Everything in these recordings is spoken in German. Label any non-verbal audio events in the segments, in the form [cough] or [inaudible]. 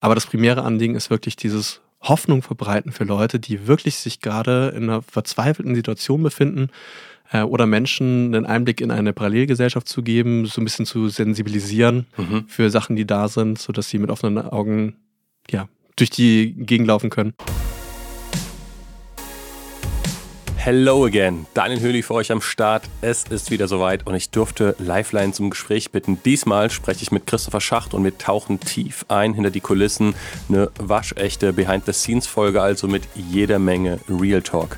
Aber das primäre Anliegen ist wirklich dieses Hoffnung verbreiten für Leute, die wirklich sich gerade in einer verzweifelten Situation befinden äh, oder Menschen einen Einblick in eine Parallelgesellschaft zu geben, so ein bisschen zu sensibilisieren mhm. für Sachen, die da sind, sodass sie mit offenen Augen ja, durch die Gegend laufen können. Hello again, Daniel Höhli für euch am Start. Es ist wieder soweit und ich durfte Lifeline zum Gespräch bitten. Diesmal spreche ich mit Christopher Schacht und wir tauchen tief ein hinter die Kulissen. Eine waschechte Behind-the-Scenes-Folge, also mit jeder Menge Real Talk.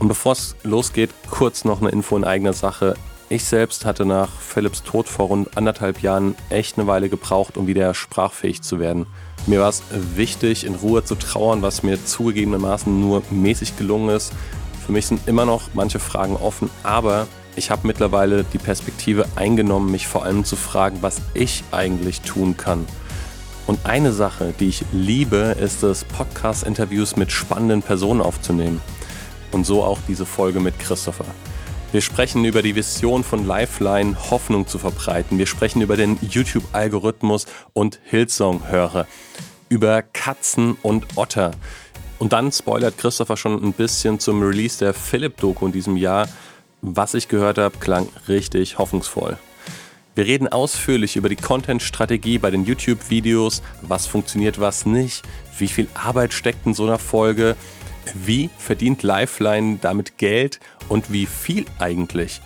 Und bevor es losgeht, kurz noch eine Info in eigener Sache. Ich selbst hatte nach Philips Tod vor rund anderthalb Jahren echt eine Weile gebraucht, um wieder sprachfähig zu werden. Mir war es wichtig, in Ruhe zu trauern, was mir zugegebenermaßen nur mäßig gelungen ist. Für mich sind immer noch manche Fragen offen, aber ich habe mittlerweile die Perspektive eingenommen, mich vor allem zu fragen, was ich eigentlich tun kann. Und eine Sache, die ich liebe, ist es, Podcast-Interviews mit spannenden Personen aufzunehmen. Und so auch diese Folge mit Christopher. Wir sprechen über die Vision von Lifeline, Hoffnung zu verbreiten. Wir sprechen über den YouTube-Algorithmus und Hillsong-Hörer. Über Katzen und Otter. Und dann spoilert Christopher schon ein bisschen zum Release der Philipp-Doku in diesem Jahr. Was ich gehört habe, klang richtig hoffnungsvoll. Wir reden ausführlich über die Content-Strategie bei den YouTube-Videos, was funktioniert, was nicht, wie viel Arbeit steckt in so einer Folge, wie verdient Lifeline damit Geld und wie viel eigentlich.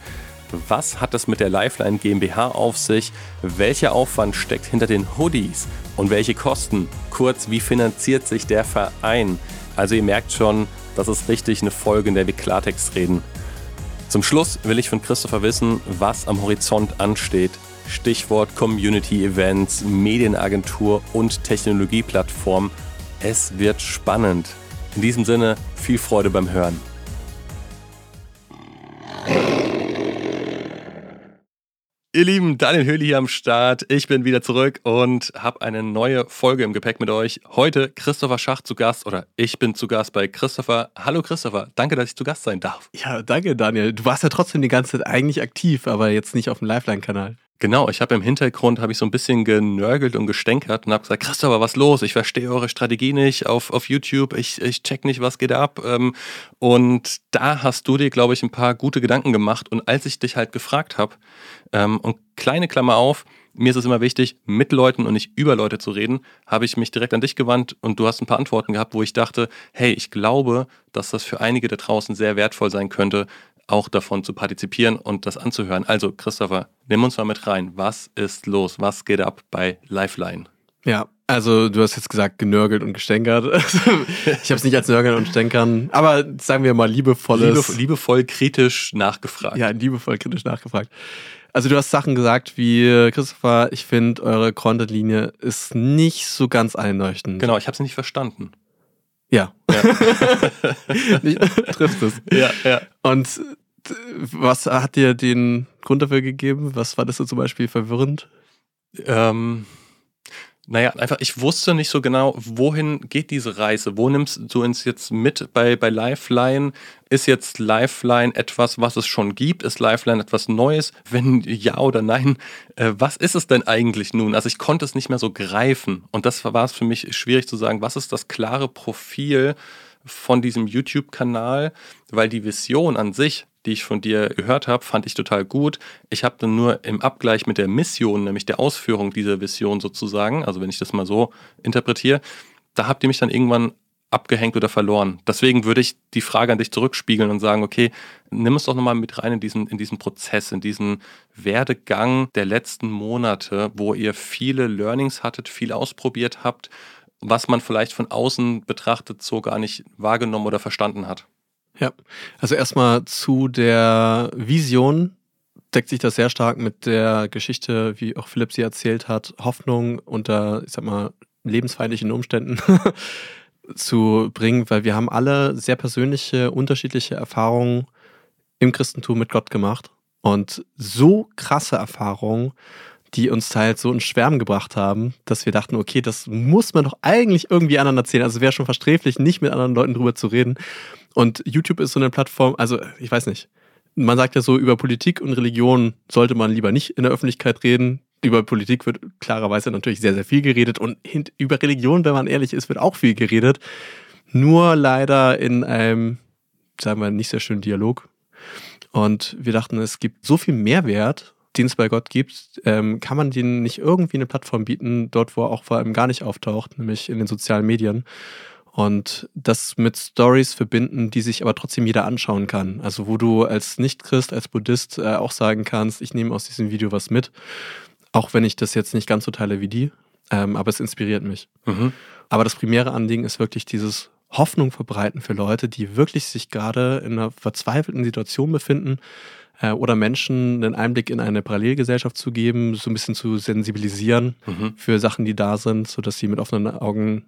Was hat es mit der Lifeline GmbH auf sich? Welcher Aufwand steckt hinter den Hoodies? Und welche Kosten? Kurz, wie finanziert sich der Verein? Also ihr merkt schon, das ist richtig eine Folge, in der wir Klartext reden. Zum Schluss will ich von Christopher wissen, was am Horizont ansteht. Stichwort Community Events, Medienagentur und Technologieplattform. Es wird spannend. In diesem Sinne, viel Freude beim Hören. Ihr Lieben, Daniel Höhli hier am Start. Ich bin wieder zurück und habe eine neue Folge im Gepäck mit euch. Heute Christopher Schacht zu Gast oder ich bin zu Gast bei Christopher. Hallo Christopher, danke, dass ich zu Gast sein darf. Ja, danke Daniel. Du warst ja trotzdem die ganze Zeit eigentlich aktiv, aber jetzt nicht auf dem Lifeline-Kanal. Genau, ich habe im Hintergrund habe ich so ein bisschen genörgelt und gestänkert und habe gesagt, Christopher, was los? Ich verstehe eure Strategie nicht auf, auf YouTube, ich, ich check nicht, was geht ab. Ähm, und da hast du dir, glaube ich, ein paar gute Gedanken gemacht. Und als ich dich halt gefragt habe, ähm, und kleine Klammer auf, mir ist es immer wichtig, mit Leuten und nicht über Leute zu reden, habe ich mich direkt an dich gewandt und du hast ein paar Antworten gehabt, wo ich dachte, hey, ich glaube, dass das für einige da draußen sehr wertvoll sein könnte, auch davon zu partizipieren und das anzuhören. Also, Christopher, nimm uns mal mit rein. Was ist los? Was geht ab bei Lifeline? Ja, also du hast jetzt gesagt, genörgelt und gestänkert. [laughs] ich habe es nicht als Nörgeln und Stänkern, aber sagen wir mal liebevolles. Liebe, liebevoll kritisch nachgefragt. Ja, liebevoll kritisch nachgefragt. Also du hast Sachen gesagt wie, Christopher, ich finde, eure Content-Linie ist nicht so ganz einleuchtend. Genau, ich habe sie nicht verstanden. Ja. ja. [laughs] trifft es. Ja, ja. Und was hat dir den Grund dafür gegeben? Was war das so zum Beispiel verwirrend? Ähm, naja, einfach, ich wusste nicht so genau, wohin geht diese Reise? Wo nimmst du uns jetzt mit bei, bei Lifeline? Ist jetzt Lifeline etwas, was es schon gibt? Ist Lifeline etwas Neues? Wenn ja oder nein, äh, was ist es denn eigentlich nun? Also ich konnte es nicht mehr so greifen. Und das war es für mich schwierig zu sagen, was ist das klare Profil von diesem YouTube-Kanal? Weil die Vision an sich, die ich von dir gehört habe, fand ich total gut. Ich habe dann nur im Abgleich mit der Mission, nämlich der Ausführung dieser Vision sozusagen, also wenn ich das mal so interpretiere, da habt ihr mich dann irgendwann abgehängt oder verloren. Deswegen würde ich die Frage an dich zurückspiegeln und sagen, okay, nimm es doch nochmal mit rein in diesen, in diesen Prozess, in diesen Werdegang der letzten Monate, wo ihr viele Learnings hattet, viel ausprobiert habt, was man vielleicht von außen betrachtet so gar nicht wahrgenommen oder verstanden hat. Ja, also erstmal zu der Vision. Deckt sich das sehr stark mit der Geschichte, wie auch Philipp sie erzählt hat, Hoffnung unter, ich sag mal, lebensfeindlichen Umständen [laughs] zu bringen, weil wir haben alle sehr persönliche, unterschiedliche Erfahrungen im Christentum mit Gott gemacht. Und so krasse Erfahrungen, die uns halt so in Schwärmen gebracht haben, dass wir dachten, okay, das muss man doch eigentlich irgendwie anderen erzählen. Also es wäre schon versträflich, nicht mit anderen Leuten drüber zu reden. Und YouTube ist so eine Plattform, also ich weiß nicht. Man sagt ja so, über Politik und Religion sollte man lieber nicht in der Öffentlichkeit reden. über Politik wird klarerweise natürlich sehr, sehr viel geredet und über Religion, wenn man ehrlich ist, wird auch viel geredet. Nur leider in einem, sagen wir, nicht sehr schönen Dialog. Und wir dachten, es gibt so viel Mehrwert, den es bei Gott gibt, ähm, kann man denen nicht irgendwie eine Plattform bieten, dort, wo er auch vor allem gar nicht auftaucht, nämlich in den sozialen Medien. Und das mit Stories verbinden, die sich aber trotzdem jeder anschauen kann. Also wo du als Nicht-Christ, als Buddhist äh, auch sagen kannst, ich nehme aus diesem Video was mit. Auch wenn ich das jetzt nicht ganz so teile wie die, ähm, aber es inspiriert mich. Mhm. Aber das primäre Anliegen ist wirklich dieses Hoffnung verbreiten für Leute, die wirklich sich gerade in einer verzweifelten Situation befinden äh, oder Menschen einen Einblick in eine Parallelgesellschaft zu geben, so ein bisschen zu sensibilisieren mhm. für Sachen, die da sind, sodass sie mit offenen Augen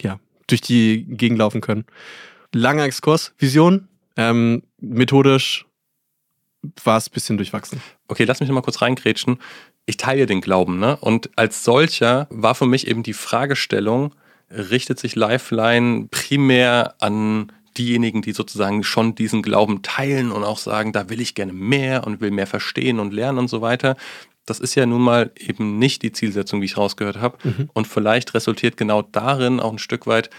ja, durch die Gegend laufen können. Langer Exkurs, Vision, ähm, methodisch war es ein bisschen durchwachsen. Okay, lass mich noch mal kurz reingrätschen ich teile den Glauben, ne? Und als solcher war für mich eben die Fragestellung, richtet sich Lifeline primär an diejenigen, die sozusagen schon diesen Glauben teilen und auch sagen, da will ich gerne mehr und will mehr verstehen und lernen und so weiter. Das ist ja nun mal eben nicht die Zielsetzung, wie ich rausgehört habe. Mhm. Und vielleicht resultiert genau darin auch ein Stück weit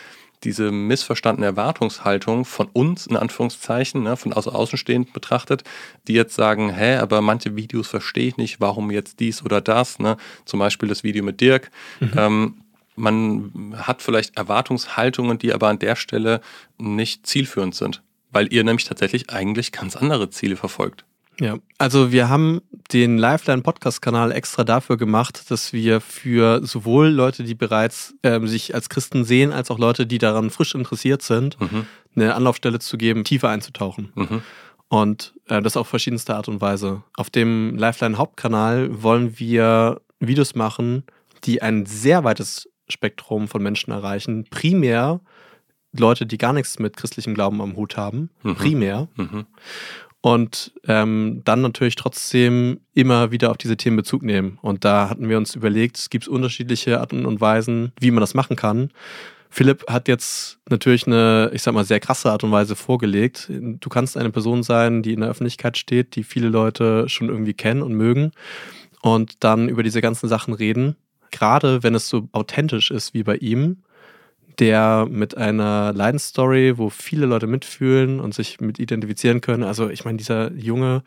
diese missverstandene Erwartungshaltung von uns, in Anführungszeichen, ne, von außenstehend betrachtet, die jetzt sagen, hä, aber manche Videos verstehe ich nicht, warum jetzt dies oder das, ne? zum Beispiel das Video mit Dirk. Mhm. Ähm, man hat vielleicht Erwartungshaltungen, die aber an der Stelle nicht zielführend sind, weil ihr nämlich tatsächlich eigentlich ganz andere Ziele verfolgt. Ja, also wir haben den Lifeline Podcast-Kanal extra dafür gemacht, dass wir für sowohl Leute, die bereits ähm, sich als Christen sehen, als auch Leute, die daran frisch interessiert sind, mhm. eine Anlaufstelle zu geben, tiefer einzutauchen. Mhm. Und äh, das auf verschiedenste Art und Weise. Auf dem Lifeline Hauptkanal wollen wir Videos machen, die ein sehr weites Spektrum von Menschen erreichen. Primär Leute, die gar nichts mit christlichem Glauben am Hut haben. Mhm. Primär. Mhm und ähm, dann natürlich trotzdem immer wieder auf diese Themen Bezug nehmen. Und da hatten wir uns überlegt, es gibt unterschiedliche Arten und Weisen, wie man das machen kann. Philipp hat jetzt natürlich eine, ich sag mal, sehr krasse Art und Weise vorgelegt. Du kannst eine Person sein, die in der Öffentlichkeit steht, die viele Leute schon irgendwie kennen und mögen und dann über diese ganzen Sachen reden. Gerade wenn es so authentisch ist wie bei ihm, der mit einer Leidensstory, wo viele Leute mitfühlen und sich mit identifizieren können. Also ich meine, dieser Junge,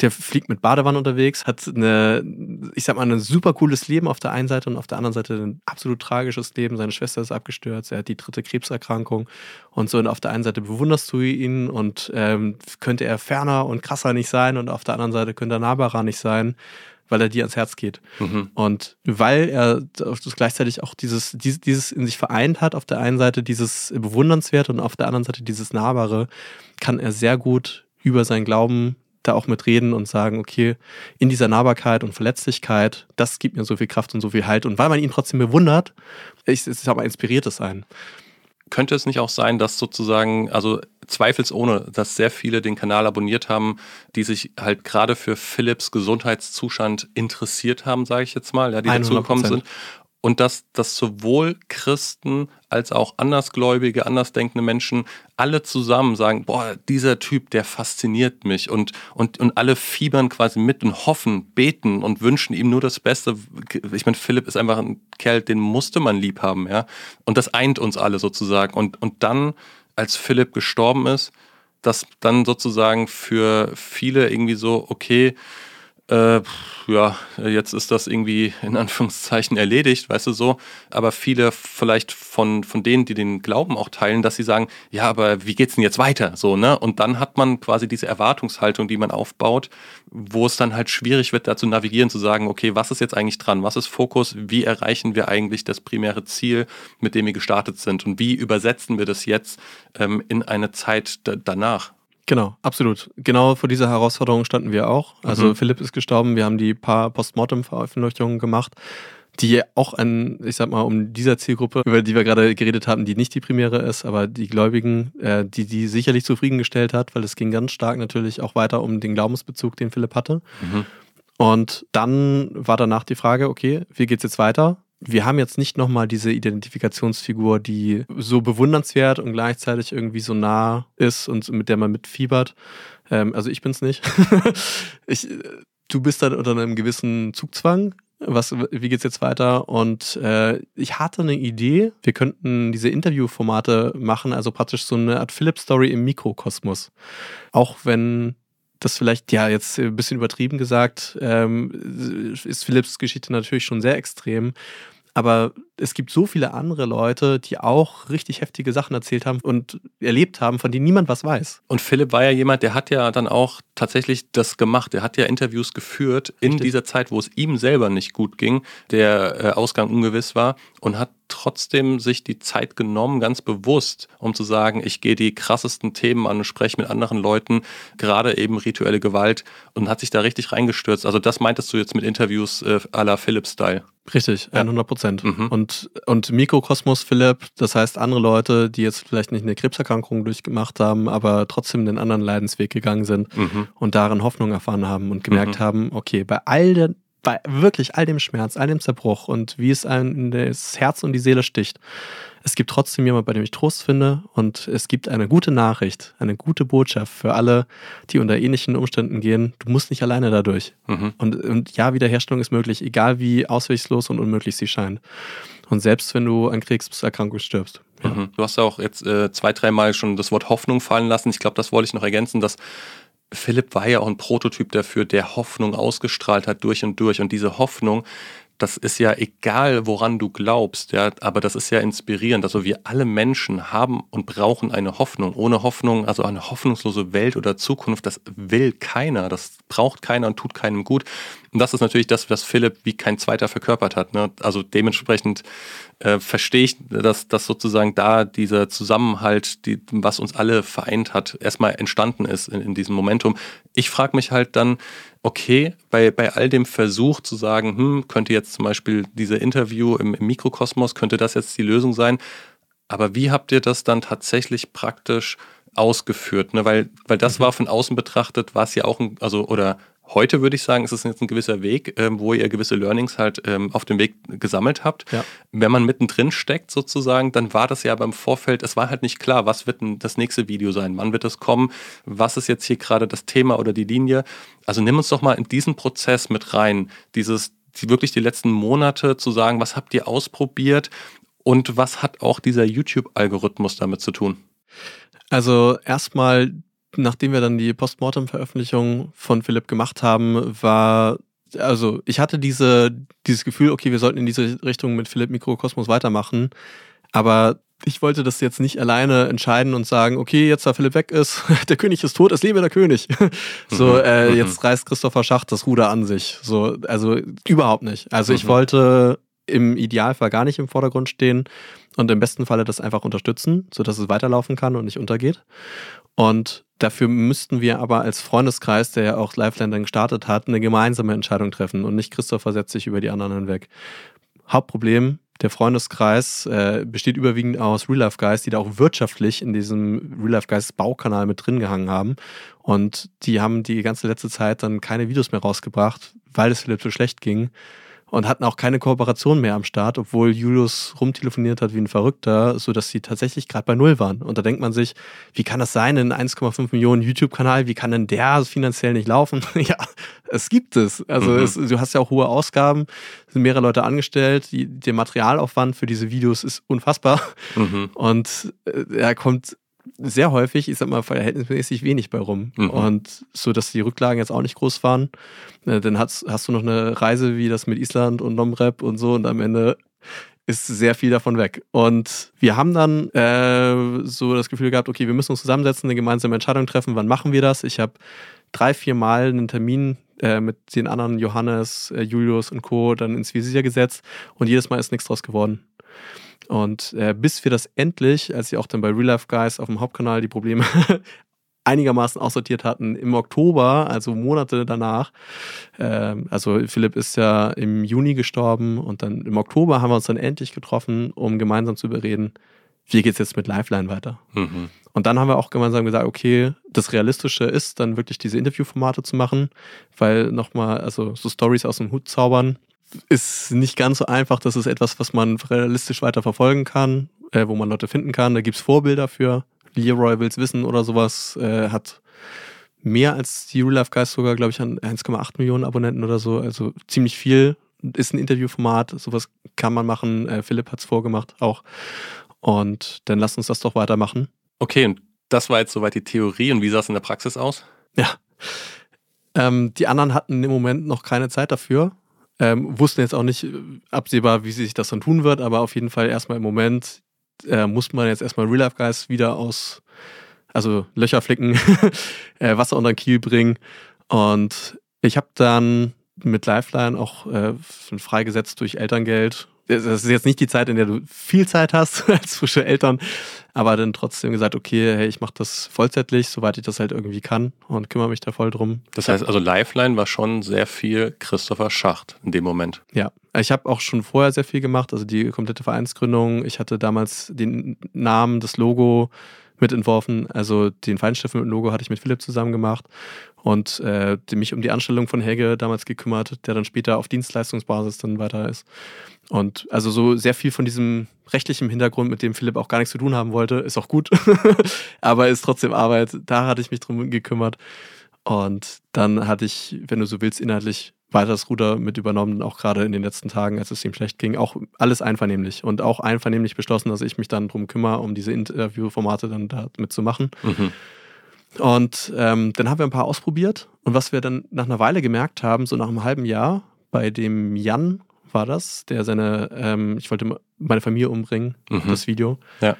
der fliegt mit Badewanne unterwegs, hat eine, ich sag mal, ein super cooles Leben auf der einen Seite und auf der anderen Seite ein absolut tragisches Leben. Seine Schwester ist abgestürzt, er hat die dritte Krebserkrankung und so. Und auf der einen Seite bewunderst du ihn und ähm, könnte er ferner und krasser nicht sein und auf der anderen Seite könnte er nahbarer nicht sein weil er dir ans Herz geht. Mhm. Und weil er das gleichzeitig auch dieses, dieses in sich vereint hat, auf der einen Seite dieses Bewundernswerte und auf der anderen Seite dieses Nahbare, kann er sehr gut über seinen Glauben da auch mitreden und sagen, okay, in dieser Nahbarkeit und Verletzlichkeit, das gibt mir so viel Kraft und so viel Halt. Und weil man ihn trotzdem bewundert, ich, ich sag mal, inspiriert es einen. Könnte es nicht auch sein, dass sozusagen, also zweifelsohne, dass sehr viele den Kanal abonniert haben, die sich halt gerade für Philips Gesundheitszustand interessiert haben, sage ich jetzt mal, ja, die dazugekommen sind. Und dass, dass sowohl Christen als auch andersgläubige, andersdenkende Menschen alle zusammen sagen, boah, dieser Typ, der fasziniert mich und, und, und alle fiebern quasi mit und hoffen, beten und wünschen ihm nur das Beste. Ich meine, Philipp ist einfach ein Kerl, den musste man lieb haben, ja. Und das eint uns alle sozusagen. Und, und dann als Philipp gestorben ist, dass dann sozusagen für viele irgendwie so, okay, äh, ja, jetzt ist das irgendwie in Anführungszeichen erledigt, weißt du so. Aber viele vielleicht von, von denen, die den Glauben auch teilen, dass sie sagen, ja, aber wie geht's denn jetzt weiter? So, ne? Und dann hat man quasi diese Erwartungshaltung, die man aufbaut, wo es dann halt schwierig wird, da zu navigieren, zu sagen, okay, was ist jetzt eigentlich dran? Was ist Fokus? Wie erreichen wir eigentlich das primäre Ziel, mit dem wir gestartet sind? Und wie übersetzen wir das jetzt ähm, in eine Zeit danach? Genau, absolut. Genau vor dieser Herausforderung standen wir auch. Also mhm. Philipp ist gestorben, wir haben die paar Postmortem-Veröffentlichungen gemacht, die auch ein, ich sag mal, um dieser Zielgruppe, über die wir gerade geredet haben, die nicht die primäre ist, aber die Gläubigen, äh, die die sicherlich zufriedengestellt hat, weil es ging ganz stark natürlich auch weiter um den Glaubensbezug, den Philipp hatte. Mhm. Und dann war danach die Frage, okay, wie geht's jetzt weiter? Wir haben jetzt nicht nochmal diese Identifikationsfigur, die so bewundernswert und gleichzeitig irgendwie so nah ist und mit der man mitfiebert. Ähm, also ich bin's nicht. [laughs] ich, du bist dann unter einem gewissen Zugzwang, was, wie geht's jetzt weiter? Und äh, ich hatte eine Idee, wir könnten diese Interviewformate machen, also praktisch so eine Art Philips-Story im Mikrokosmos. Auch wenn das vielleicht, ja, jetzt ein bisschen übertrieben gesagt, ähm, ist Philips Geschichte natürlich schon sehr extrem. Aber es gibt so viele andere Leute, die auch richtig heftige Sachen erzählt haben und erlebt haben, von denen niemand was weiß. Und Philipp war ja jemand, der hat ja dann auch tatsächlich das gemacht. Er hat ja Interviews geführt in richtig. dieser Zeit, wo es ihm selber nicht gut ging, der äh, Ausgang ungewiss war und hat trotzdem sich die Zeit genommen, ganz bewusst, um zu sagen, ich gehe die krassesten Themen an und spreche mit anderen Leuten, gerade eben rituelle Gewalt und hat sich da richtig reingestürzt. Also das meintest du jetzt mit Interviews äh, à la Philipp-Style. Richtig, 100 Prozent. Ja. Mhm. Und, und Mikrokosmos Philipp, das heißt andere Leute, die jetzt vielleicht nicht eine Krebserkrankung durchgemacht haben, aber trotzdem den anderen Leidensweg gegangen sind mhm. und darin Hoffnung erfahren haben und gemerkt mhm. haben, okay, bei all der bei wirklich all dem Schmerz, all dem Zerbruch und wie es einem in das Herz und die Seele sticht, es gibt trotzdem jemand, bei dem ich Trost finde und es gibt eine gute Nachricht, eine gute Botschaft für alle, die unter ähnlichen Umständen gehen. Du musst nicht alleine dadurch. Mhm. Und, und ja, Wiederherstellung ist möglich, egal wie ausweglos und unmöglich sie scheint. Und selbst wenn du an Krebserkrankung stirbst. Ja. Mhm. Du hast ja auch jetzt äh, zwei, dreimal schon das Wort Hoffnung fallen lassen. Ich glaube, das wollte ich noch ergänzen, dass Philipp war ja auch ein Prototyp dafür, der Hoffnung ausgestrahlt hat durch und durch. Und diese Hoffnung, das ist ja egal, woran du glaubst, ja, aber das ist ja inspirierend. Also wir alle Menschen haben und brauchen eine Hoffnung. Ohne Hoffnung, also eine hoffnungslose Welt oder Zukunft, das will keiner, das braucht keiner und tut keinem gut. Und das ist natürlich das, was Philipp wie kein zweiter verkörpert hat. Ne? Also dementsprechend äh, verstehe ich, dass, dass sozusagen da dieser Zusammenhalt, die, was uns alle vereint hat, erstmal entstanden ist in, in diesem Momentum. Ich frage mich halt dann, okay, bei, bei all dem Versuch zu sagen, hm, könnte jetzt zum Beispiel diese Interview im, im Mikrokosmos, könnte das jetzt die Lösung sein? Aber wie habt ihr das dann tatsächlich praktisch ausgeführt? Ne? Weil, weil das mhm. war von außen betrachtet, war es ja auch ein, also, oder Heute würde ich sagen, ist es jetzt ein gewisser Weg, ähm, wo ihr gewisse Learnings halt ähm, auf dem Weg gesammelt habt. Ja. Wenn man mittendrin steckt sozusagen, dann war das ja beim Vorfeld, es war halt nicht klar, was wird denn das nächste Video sein, wann wird es kommen, was ist jetzt hier gerade das Thema oder die Linie. Also nimm uns doch mal in diesen Prozess mit rein, dieses die, wirklich die letzten Monate zu sagen, was habt ihr ausprobiert und was hat auch dieser YouTube-Algorithmus damit zu tun? Also erstmal nachdem wir dann die Postmortem-Veröffentlichung von Philipp gemacht haben, war, also ich hatte diese, dieses Gefühl, okay, wir sollten in diese Richtung mit Philipp Mikrokosmos weitermachen, aber ich wollte das jetzt nicht alleine entscheiden und sagen, okay, jetzt da Philipp weg ist, [laughs] der König ist tot, es lebe der König. [laughs] so, mhm. äh, mhm. jetzt reißt Christopher Schacht das Ruder an sich. So, also überhaupt nicht. Also ich mhm. wollte im Idealfall gar nicht im Vordergrund stehen und im besten Falle das einfach unterstützen, sodass es weiterlaufen kann und nicht untergeht. Und Dafür müssten wir aber als Freundeskreis, der ja auch Lifeline dann gestartet hat, eine gemeinsame Entscheidung treffen und nicht Christopher setzt sich über die anderen hinweg. Hauptproblem, der Freundeskreis äh, besteht überwiegend aus Real Life Guys, die da auch wirtschaftlich in diesem Real Life Guys Baukanal mit drin gehangen haben. Und die haben die ganze letzte Zeit dann keine Videos mehr rausgebracht, weil es Philipp so schlecht ging und hatten auch keine Kooperation mehr am Start, obwohl Julius rumtelefoniert hat wie ein Verrückter, sodass sie tatsächlich gerade bei Null waren. Und da denkt man sich, wie kann das sein, in 1,5 Millionen YouTube-Kanal, wie kann denn der finanziell nicht laufen? [laughs] ja, es gibt es. Also mhm. es, du hast ja auch hohe Ausgaben, sind mehrere Leute angestellt, die, der Materialaufwand für diese Videos ist unfassbar. Mhm. Und äh, er kommt sehr häufig, ich sag mal, verhältnismäßig wenig bei rum. Mhm. Und so, dass die Rücklagen jetzt auch nicht groß waren. Äh, dann hast, hast du noch eine Reise wie das mit Island und Nomrep und so und am Ende ist sehr viel davon weg. Und wir haben dann äh, so das Gefühl gehabt, okay, wir müssen uns zusammensetzen, eine gemeinsame Entscheidung treffen, wann machen wir das? Ich habe drei, vier Mal einen Termin äh, mit den anderen Johannes, äh, Julius und Co. dann ins Visier gesetzt und jedes Mal ist nichts draus geworden. Und äh, bis wir das endlich, als sie auch dann bei Real Life Guys auf dem Hauptkanal die Probleme [laughs] einigermaßen aussortiert hatten, im Oktober, also Monate danach, äh, also Philipp ist ja im Juni gestorben und dann im Oktober haben wir uns dann endlich getroffen, um gemeinsam zu überreden, wie geht es jetzt mit Lifeline weiter? Mhm. Und dann haben wir auch gemeinsam gesagt, okay, das Realistische ist dann wirklich diese Interviewformate zu machen, weil nochmal, also so Stories aus dem Hut zaubern, ist nicht ganz so einfach. Das ist etwas, was man realistisch weiter verfolgen kann, äh, wo man Leute finden kann. Da gibt es Vorbilder für. Leroy will's wissen oder sowas, äh, hat mehr als die Real Life Guys sogar, glaube ich, an 1,8 Millionen Abonnenten oder so. Also ziemlich viel. ist ein Interviewformat, sowas kann man machen. Äh, Philipp hat es vorgemacht auch. Und dann lasst uns das doch weitermachen. Okay, und das war jetzt soweit die Theorie. Und wie sah es in der Praxis aus? Ja. Ähm, die anderen hatten im Moment noch keine Zeit dafür. Ähm, wussten jetzt auch nicht äh, absehbar, wie sich das dann tun wird, aber auf jeden Fall erstmal im Moment äh, muss man jetzt erstmal Real Life Guys wieder aus, also Löcher flicken, [laughs] äh, Wasser unter den Kiel bringen. Und ich habe dann mit Lifeline auch äh, freigesetzt durch Elterngeld das ist jetzt nicht die Zeit, in der du viel Zeit hast [laughs] als frische Eltern, aber dann trotzdem gesagt, okay, hey, ich mache das vollzeitlich, soweit ich das halt irgendwie kann und kümmere mich da voll drum. Das heißt also, Lifeline war schon sehr viel Christopher Schacht in dem Moment. Ja, ich habe auch schon vorher sehr viel gemacht, also die komplette Vereinsgründung. Ich hatte damals den Namen, das Logo mitentworfen, also den Feinstift mit Logo hatte ich mit Philipp zusammen gemacht und äh, mich um die Anstellung von Helge damals gekümmert, der dann später auf Dienstleistungsbasis dann weiter ist. Und also so sehr viel von diesem rechtlichen Hintergrund, mit dem Philipp auch gar nichts zu tun haben wollte, ist auch gut, [laughs] aber ist trotzdem Arbeit. Da hatte ich mich drum gekümmert. Und dann hatte ich, wenn du so willst, inhaltlich weiter das Ruder mit übernommen, auch gerade in den letzten Tagen, als es ihm schlecht ging. Auch alles einvernehmlich und auch einvernehmlich beschlossen, dass ich mich dann drum kümmere, um diese Interviewformate dann da mitzumachen. Mhm. Und ähm, dann haben wir ein paar ausprobiert. Und was wir dann nach einer Weile gemerkt haben, so nach einem halben Jahr, bei dem Jan war das, der seine, ähm, ich wollte meine Familie umbringen, mhm. das Video, ja.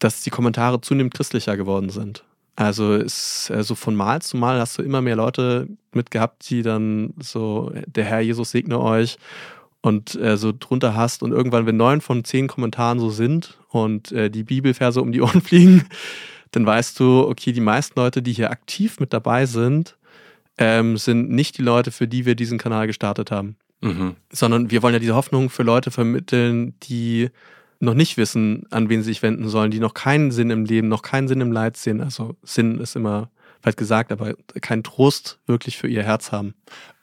dass die Kommentare zunehmend christlicher geworden sind. Also ist äh, so von Mal zu Mal hast du immer mehr Leute mitgehabt, die dann so, der Herr Jesus segne euch und äh, so drunter hast und irgendwann, wenn neun von zehn Kommentaren so sind und äh, die Bibelverse um die [laughs] Ohren fliegen, dann weißt du, okay, die meisten Leute, die hier aktiv mit dabei sind, ähm, sind nicht die Leute, für die wir diesen Kanal gestartet haben. Mhm. Sondern wir wollen ja diese Hoffnung für Leute vermitteln, die noch nicht wissen, an wen sie sich wenden sollen, die noch keinen Sinn im Leben, noch keinen Sinn im Leid sehen. Also Sinn ist immer weit gesagt, aber keinen Trost wirklich für ihr Herz haben.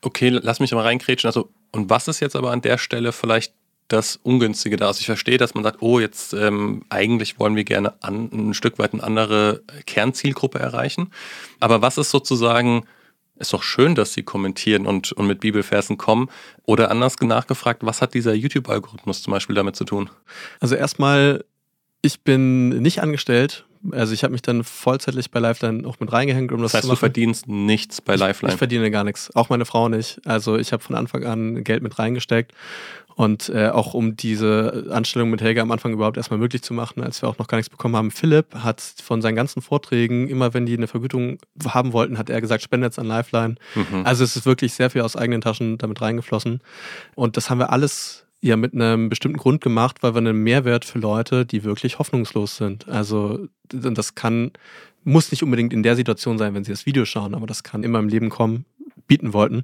Okay, lass mich mal reinkrätschen. Also, und was ist jetzt aber an der Stelle vielleicht das Ungünstige da? Also ich verstehe, dass man sagt, oh, jetzt ähm, eigentlich wollen wir gerne an, ein Stück weit eine andere Kernzielgruppe erreichen. Aber was ist sozusagen ist doch schön, dass sie kommentieren und, und mit Bibelversen kommen. Oder anders nachgefragt, was hat dieser YouTube-Algorithmus zum Beispiel damit zu tun? Also erstmal, ich bin nicht angestellt. Also ich habe mich dann vollzeitlich bei Lifeline auch mit reingehängt, um das, das heißt, zu machen. du verdienst nichts bei Lifeline? Ich, ich verdiene gar nichts. Auch meine Frau nicht. Also ich habe von Anfang an Geld mit reingesteckt und äh, auch um diese Anstellung mit Helga am Anfang überhaupt erstmal möglich zu machen, als wir auch noch gar nichts bekommen haben. Philipp hat von seinen ganzen Vorträgen, immer wenn die eine Vergütung haben wollten, hat er gesagt, spende jetzt an Lifeline. Mhm. Also es ist wirklich sehr viel aus eigenen Taschen damit reingeflossen. Und das haben wir alles ja mit einem bestimmten Grund gemacht, weil wir einen Mehrwert für Leute, die wirklich hoffnungslos sind. Also das kann, muss nicht unbedingt in der Situation sein, wenn sie das Video schauen, aber das kann immer im Leben kommen, bieten wollten.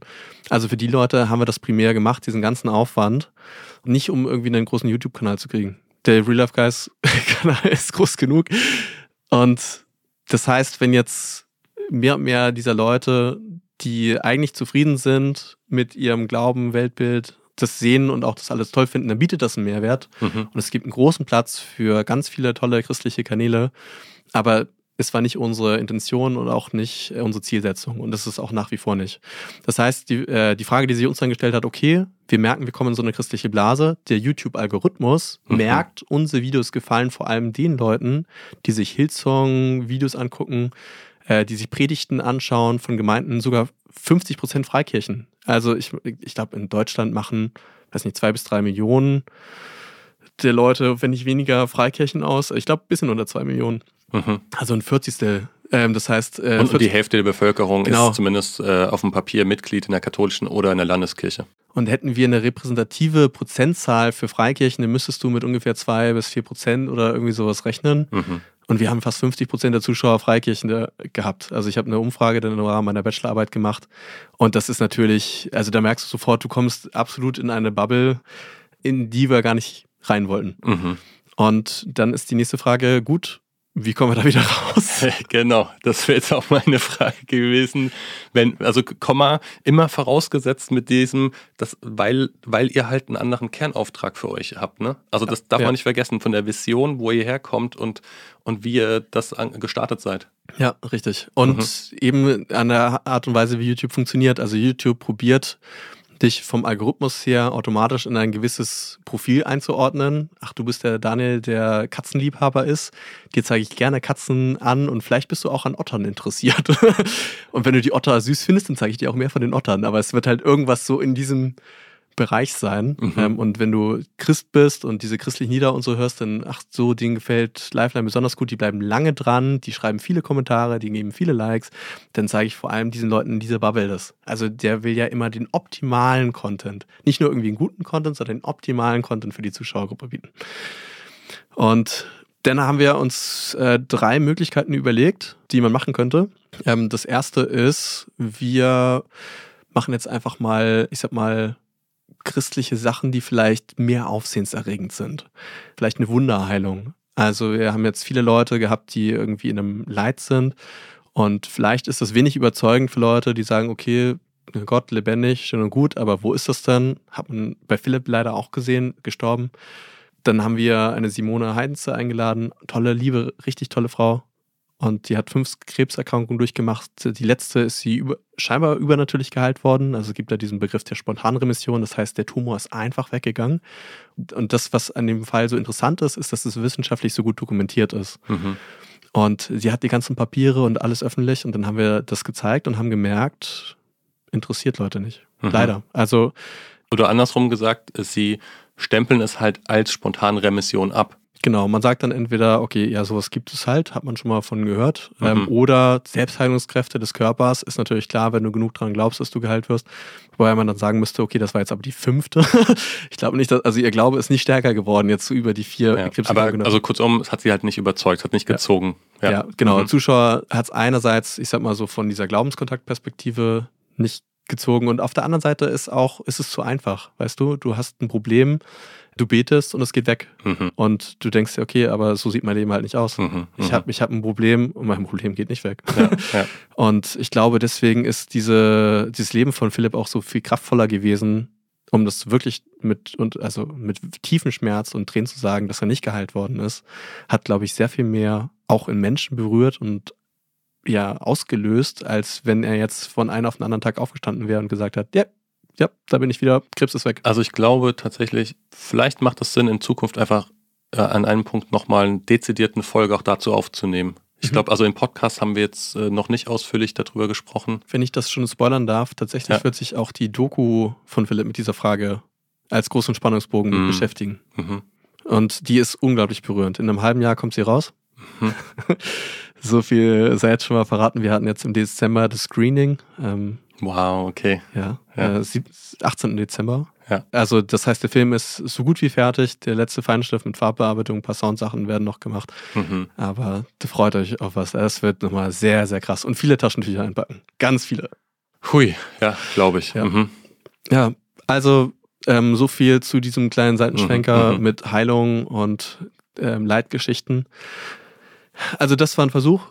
Also für die Leute haben wir das primär gemacht, diesen ganzen Aufwand, nicht um irgendwie einen großen YouTube-Kanal zu kriegen. Der Real Life Guys [laughs] Kanal ist groß genug. Und das heißt, wenn jetzt mehr und mehr dieser Leute, die eigentlich zufrieden sind mit ihrem Glauben, Weltbild, das sehen und auch das alles toll finden, dann bietet das einen Mehrwert. Mhm. Und es gibt einen großen Platz für ganz viele tolle christliche Kanäle. Aber es war nicht unsere Intention und auch nicht äh, unsere Zielsetzung. Und das ist auch nach wie vor nicht. Das heißt, die, äh, die Frage, die sie uns dann gestellt hat, okay, wir merken, wir kommen in so eine christliche Blase. Der YouTube-Algorithmus mhm. merkt, unsere Videos gefallen vor allem den Leuten, die sich Hillsong-Videos angucken, äh, die sich Predigten anschauen von Gemeinden, sogar 50 Prozent Freikirchen. Also ich, ich glaube, in Deutschland machen, weiß nicht, zwei bis drei Millionen der Leute, wenn nicht weniger, Freikirchen aus. Ich glaube, ein bisschen unter zwei Millionen. Mhm. Also ein Vierzigstel. Ähm, das heißt, äh, und, und, die Hälfte der Bevölkerung genau. ist zumindest äh, auf dem Papier Mitglied in der katholischen oder in der Landeskirche. Und hätten wir eine repräsentative Prozentzahl für Freikirchen, dann müsstest du mit ungefähr zwei bis vier Prozent oder irgendwie sowas rechnen. Mhm. Und wir haben fast 50 Prozent der Zuschauer Freikirchen gehabt. Also ich habe eine Umfrage dann im Rahmen meiner Bachelorarbeit gemacht. Und das ist natürlich, also da merkst du sofort, du kommst absolut in eine Bubble, in die wir gar nicht rein wollten. Mhm. Und dann ist die nächste Frage, gut, wie kommen wir da wieder raus? [laughs] Genau, das wäre jetzt auch meine Frage gewesen. Wenn, also Komma, immer vorausgesetzt mit diesem, dass, weil, weil ihr halt einen anderen Kernauftrag für euch habt, ne? Also das darf ja. man nicht vergessen, von der Vision, wo ihr herkommt und, und wie ihr das gestartet seid. Ja, richtig. Und mhm. eben an der Art und Weise, wie YouTube funktioniert. Also YouTube probiert dich vom Algorithmus her automatisch in ein gewisses Profil einzuordnen. Ach, du bist der Daniel, der Katzenliebhaber ist. Dir zeige ich gerne Katzen an und vielleicht bist du auch an Ottern interessiert. [laughs] und wenn du die Otter süß findest, dann zeige ich dir auch mehr von den Ottern. Aber es wird halt irgendwas so in diesem Bereich sein. Mhm. Ähm, und wenn du Christ bist und diese christlichen Lieder und so hörst, dann, ach so, denen gefällt Lifeline besonders gut, die bleiben lange dran, die schreiben viele Kommentare, die geben viele Likes, dann zeige ich vor allem diesen Leuten in dieser Bubble das. Also der will ja immer den optimalen Content. Nicht nur irgendwie einen guten Content, sondern den optimalen Content für die Zuschauergruppe bieten. Und dann haben wir uns äh, drei Möglichkeiten überlegt, die man machen könnte. Ähm, das erste ist, wir machen jetzt einfach mal, ich sag mal, christliche Sachen, die vielleicht mehr aufsehenserregend sind. Vielleicht eine Wunderheilung. Also wir haben jetzt viele Leute gehabt, die irgendwie in einem Leid sind und vielleicht ist das wenig überzeugend für Leute, die sagen, okay, Gott lebendig, schön und gut, aber wo ist das denn? Hat man bei Philipp leider auch gesehen, gestorben. Dann haben wir eine Simone Heidenze eingeladen, tolle, liebe, richtig tolle Frau, und die hat fünf Krebserkrankungen durchgemacht. Die letzte ist sie über, scheinbar übernatürlich geheilt worden. Also es gibt da diesen Begriff der Spontanremission. Das heißt, der Tumor ist einfach weggegangen. Und das, was an dem Fall so interessant ist, ist, dass es wissenschaftlich so gut dokumentiert ist. Mhm. Und sie hat die ganzen Papiere und alles öffentlich. Und dann haben wir das gezeigt und haben gemerkt, interessiert Leute nicht. Mhm. Leider. Also. Oder andersrum gesagt, sie stempeln es halt als Spontanremission ab. Genau, man sagt dann entweder, okay, ja, sowas gibt es halt, hat man schon mal von gehört. Mhm. Ähm, oder Selbstheilungskräfte des Körpers ist natürlich klar, wenn du genug dran glaubst, dass du geheilt wirst. Wobei man dann sagen müsste, okay, das war jetzt aber die fünfte. [laughs] ich glaube nicht, dass, also ihr Glaube ist nicht stärker geworden, jetzt so über die vier ja, Aber also kurzum, es hat sie halt nicht überzeugt, hat nicht gezogen. Ja, ja genau. Mhm. Zuschauer hat es einerseits, ich sag mal so, von dieser Glaubenskontaktperspektive nicht gezogen und auf der anderen Seite ist auch, ist es zu einfach, weißt du, du hast ein Problem, du betest und es geht weg. Mhm. Und du denkst dir, okay, aber so sieht mein Leben halt nicht aus. Mhm. Ich mhm. habe ich hab ein Problem und mein Problem geht nicht weg. Ja, ja. [laughs] Und ich glaube, deswegen ist diese, dieses Leben von Philipp auch so viel kraftvoller gewesen, um das wirklich mit, und also mit tiefem Schmerz und Tränen zu sagen, dass er nicht geheilt worden ist, hat, glaube ich, sehr viel mehr auch in Menschen berührt und ja, ausgelöst, als wenn er jetzt von einem auf den anderen Tag aufgestanden wäre und gesagt hat, ja, ja, da bin ich wieder, Krebs ist weg. Also ich glaube tatsächlich, vielleicht macht es Sinn, in Zukunft einfach äh, an einem Punkt nochmal einen dezidierten Folge auch dazu aufzunehmen. Ich mhm. glaube, also im Podcast haben wir jetzt äh, noch nicht ausführlich darüber gesprochen. Wenn ich das schon spoilern darf, tatsächlich ja. wird sich auch die Doku von Philipp mit dieser Frage als großen Spannungsbogen mhm. beschäftigen. Mhm. Und die ist unglaublich berührend. In einem halben Jahr kommt sie raus. Mhm. [laughs] so viel sei jetzt schon mal verraten. Wir hatten jetzt im Dezember das Screening. Ähm, Wow, okay. Ja, ja. Äh, 18. Dezember. Ja. Also das heißt, der Film ist so gut wie fertig. Der letzte Feinschliff mit Farbbearbeitung, ein paar Soundsachen werden noch gemacht. Mhm. Aber freut euch auf was. Es wird nochmal sehr, sehr krass. Und viele Taschentücher einpacken. Ganz viele. Hui, ja, glaube ich. Ja. Mhm. ja, also ähm, so viel zu diesem kleinen Seitenschwenker mhm, mhm. mit Heilung und ähm, Leitgeschichten. Also das war ein Versuch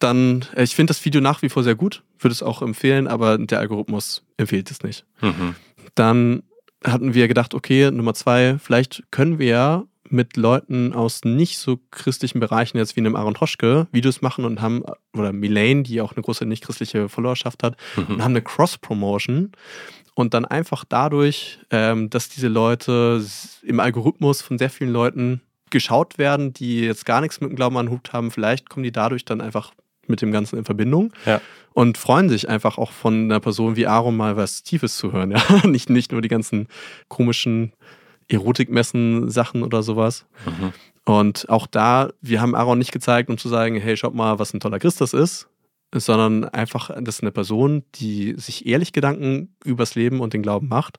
dann, äh, ich finde das Video nach wie vor sehr gut, würde es auch empfehlen, aber der Algorithmus empfiehlt es nicht. Mhm. Dann hatten wir gedacht, okay, Nummer zwei, vielleicht können wir ja mit Leuten aus nicht so christlichen Bereichen jetzt wie einem Aaron Hoschke Videos machen und haben, oder Milane, die auch eine große nicht-christliche Followerschaft hat, mhm. und haben eine Cross-Promotion und dann einfach dadurch, ähm, dass diese Leute im Algorithmus von sehr vielen Leuten geschaut werden, die jetzt gar nichts mit dem Glauben an Hut haben, vielleicht kommen die dadurch dann einfach mit dem Ganzen in Verbindung ja. und freuen sich einfach auch von einer Person wie Aaron mal was Tiefes zu hören. [laughs] Ja? Nicht, nicht nur die ganzen komischen Erotikmessen-Sachen oder sowas. Mhm. Und auch da, wir haben Aaron nicht gezeigt, um zu sagen, hey, schaut mal, was ein toller Christ das ist, sondern einfach, das ist eine Person, die sich ehrlich Gedanken übers Leben und den Glauben macht,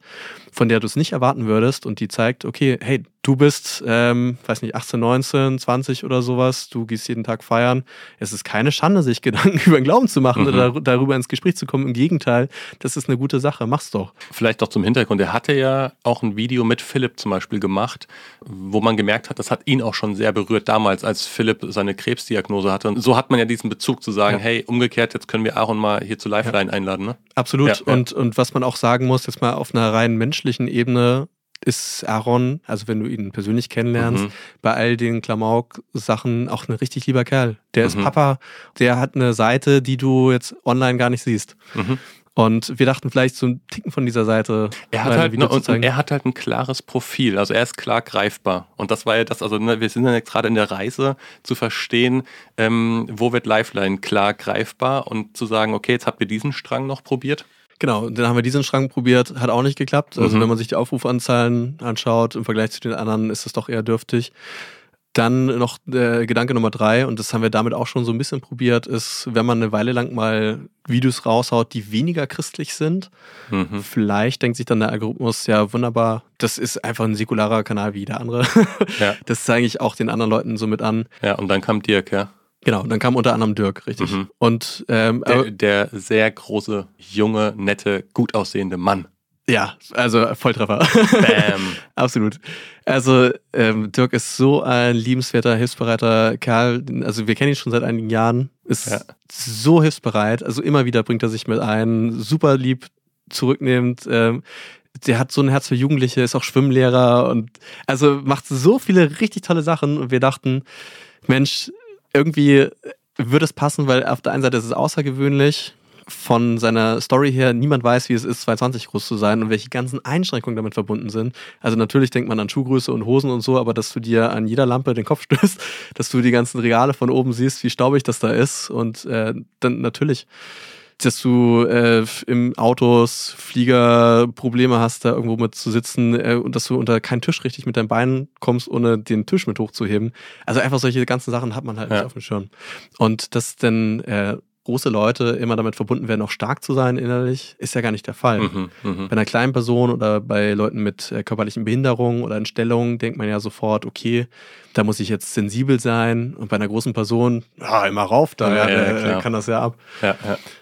von der du es nicht erwarten würdest und die zeigt, okay, hey, du bist, ähm, weiß nicht, 18, 19, 20 oder sowas, du gehst jeden Tag feiern. Es ist keine Schande, sich [laughs] Gedanken über den Glauben zu machen mhm. oder darüber ins Gespräch zu kommen. Im Gegenteil, das ist eine gute Sache, mach's doch. Vielleicht doch zum Hintergrund, er hatte ja auch ein Video mit Philipp zum Beispiel gemacht, wo man gemerkt hat, das hat ihn auch schon sehr berührt damals, als Philipp seine Krebsdiagnose hatte. Und so hat man ja diesen Bezug zu sagen, ja. hey, umgekehrt, jetzt können wir Aaron mal hier zu Lifeline ja. einladen. Ne? Absolut. Ja, und, und was man auch sagen muss, jetzt mal auf einer rein menschlichen Ebene, ist Aaron, also wenn du ihn persönlich kennenlernst, mhm. bei all den Klamauk-Sachen auch ein richtig lieber Kerl. Der ist mhm. Papa, der hat eine Seite, die du jetzt online gar nicht siehst. Mhm. Und wir dachten vielleicht so ein Ticken von dieser Seite. Er hat, halt, ne, und, und er hat halt ein klares Profil, also er ist klar greifbar. Und das war ja das, also ne, wir sind ja gerade in der Reise zu verstehen, ähm, wo wird Lifeline klar greifbar und zu sagen, okay, jetzt habt ihr diesen Strang noch probiert. Genau, dann haben wir diesen Strang probiert, hat auch nicht geklappt. Also mhm. wenn man sich die Aufrufanzahlen anschaut, im Vergleich zu den anderen ist es doch eher dürftig. Dann noch äh, Gedanke Nummer drei, und das haben wir damit auch schon so ein bisschen probiert, ist, wenn man eine Weile lang mal Videos raushaut, die weniger christlich sind, mhm. vielleicht denkt sich dann der Algorithmus, ja wunderbar, das ist einfach ein säkularer Kanal wie jeder andere. Ja. [laughs] Das zeige ich auch den anderen Leuten so mit an. Ja, und dann kam Dirk, ja. Genau, dann kam unter anderem Dirk, richtig. Mhm. Und ähm, der, der sehr große, junge, nette, gut aussehende Mann. Ja, also Volltreffer. Bam. [laughs] Absolut. Also ähm, Dirk ist so ein liebenswerter, hilfsbereiter Kerl. Also wir kennen ihn schon seit einigen Jahren. Ist ja. so hilfsbereit. Also immer wieder bringt er sich mit ein. Super lieb, zurücknehmend. Ähm, der hat so ein Herz für Jugendliche, ist auch Schwimmlehrer und also macht so viele richtig tolle Sachen. Und wir dachten, Mensch, irgendwie würde es passen, weil auf der einen Seite ist es außergewöhnlich, von seiner Story her niemand weiß, wie es ist, 220 groß zu sein und welche ganzen Einschränkungen damit verbunden sind. Also natürlich denkt man an Schuhgröße und Hosen und so, aber dass du dir an jeder Lampe den Kopf [laughs] stößt, dass du die ganzen Regale von oben siehst, wie staubig das da ist und äh, dann natürlich dass du äh, im Autos Flieger Probleme hast, da irgendwo mit zu sitzen äh, und dass du unter keinen Tisch richtig mit deinen Beinen kommst, ohne den Tisch mit hochzuheben. Also einfach solche ganzen Sachen hat man halt ja. nicht auf dem Schirm. Und das dann äh, große Leute immer damit verbunden werden, auch stark zu sein innerlich, ist ja gar nicht der Fall. Mhm, mh. Bei einer kleinen Person oder bei Leuten mit äh, körperlichen Behinderungen oder Entstellungen denkt man ja sofort, okay, da muss ich jetzt sensibel sein. Und bei einer großen Person, ja, immer rauf, da ja, ja, ja, kann das ja ab.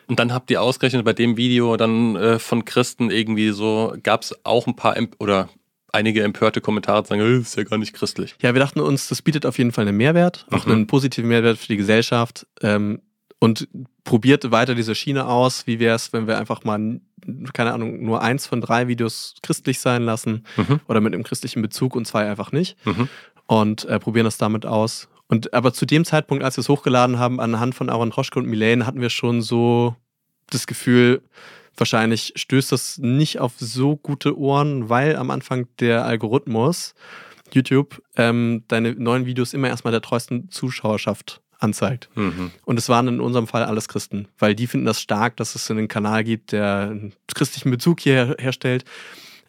Und dann habt ihr ausgerechnet bei dem Video dann äh, von Christen irgendwie so, gab es auch ein paar oder einige empörte Kommentare sagen, das ist ja gar nicht christlich. Ja, wir dachten uns, das bietet auf jeden Fall einen Mehrwert, auch mhm. einen positiven Mehrwert für die Gesellschaft. Ähm, und probiert weiter diese Schiene aus. Wie wäre es, wenn wir einfach mal, keine Ahnung, nur eins von drei Videos christlich sein lassen mhm. oder mit einem christlichen Bezug und zwei einfach nicht mhm. und äh, probieren das damit aus. Und aber zu dem Zeitpunkt, als wir es hochgeladen haben, anhand von Aaron Troschke und Milane, hatten wir schon so das Gefühl, wahrscheinlich stößt das nicht auf so gute Ohren, weil am Anfang der Algorithmus YouTube ähm, deine neuen Videos immer erstmal der treuesten Zuschauerschaft anzeigt. Mhm. Und es waren in unserem Fall alles Christen, weil die finden das stark, dass es einen Kanal gibt, der einen christlichen Bezug hier herstellt.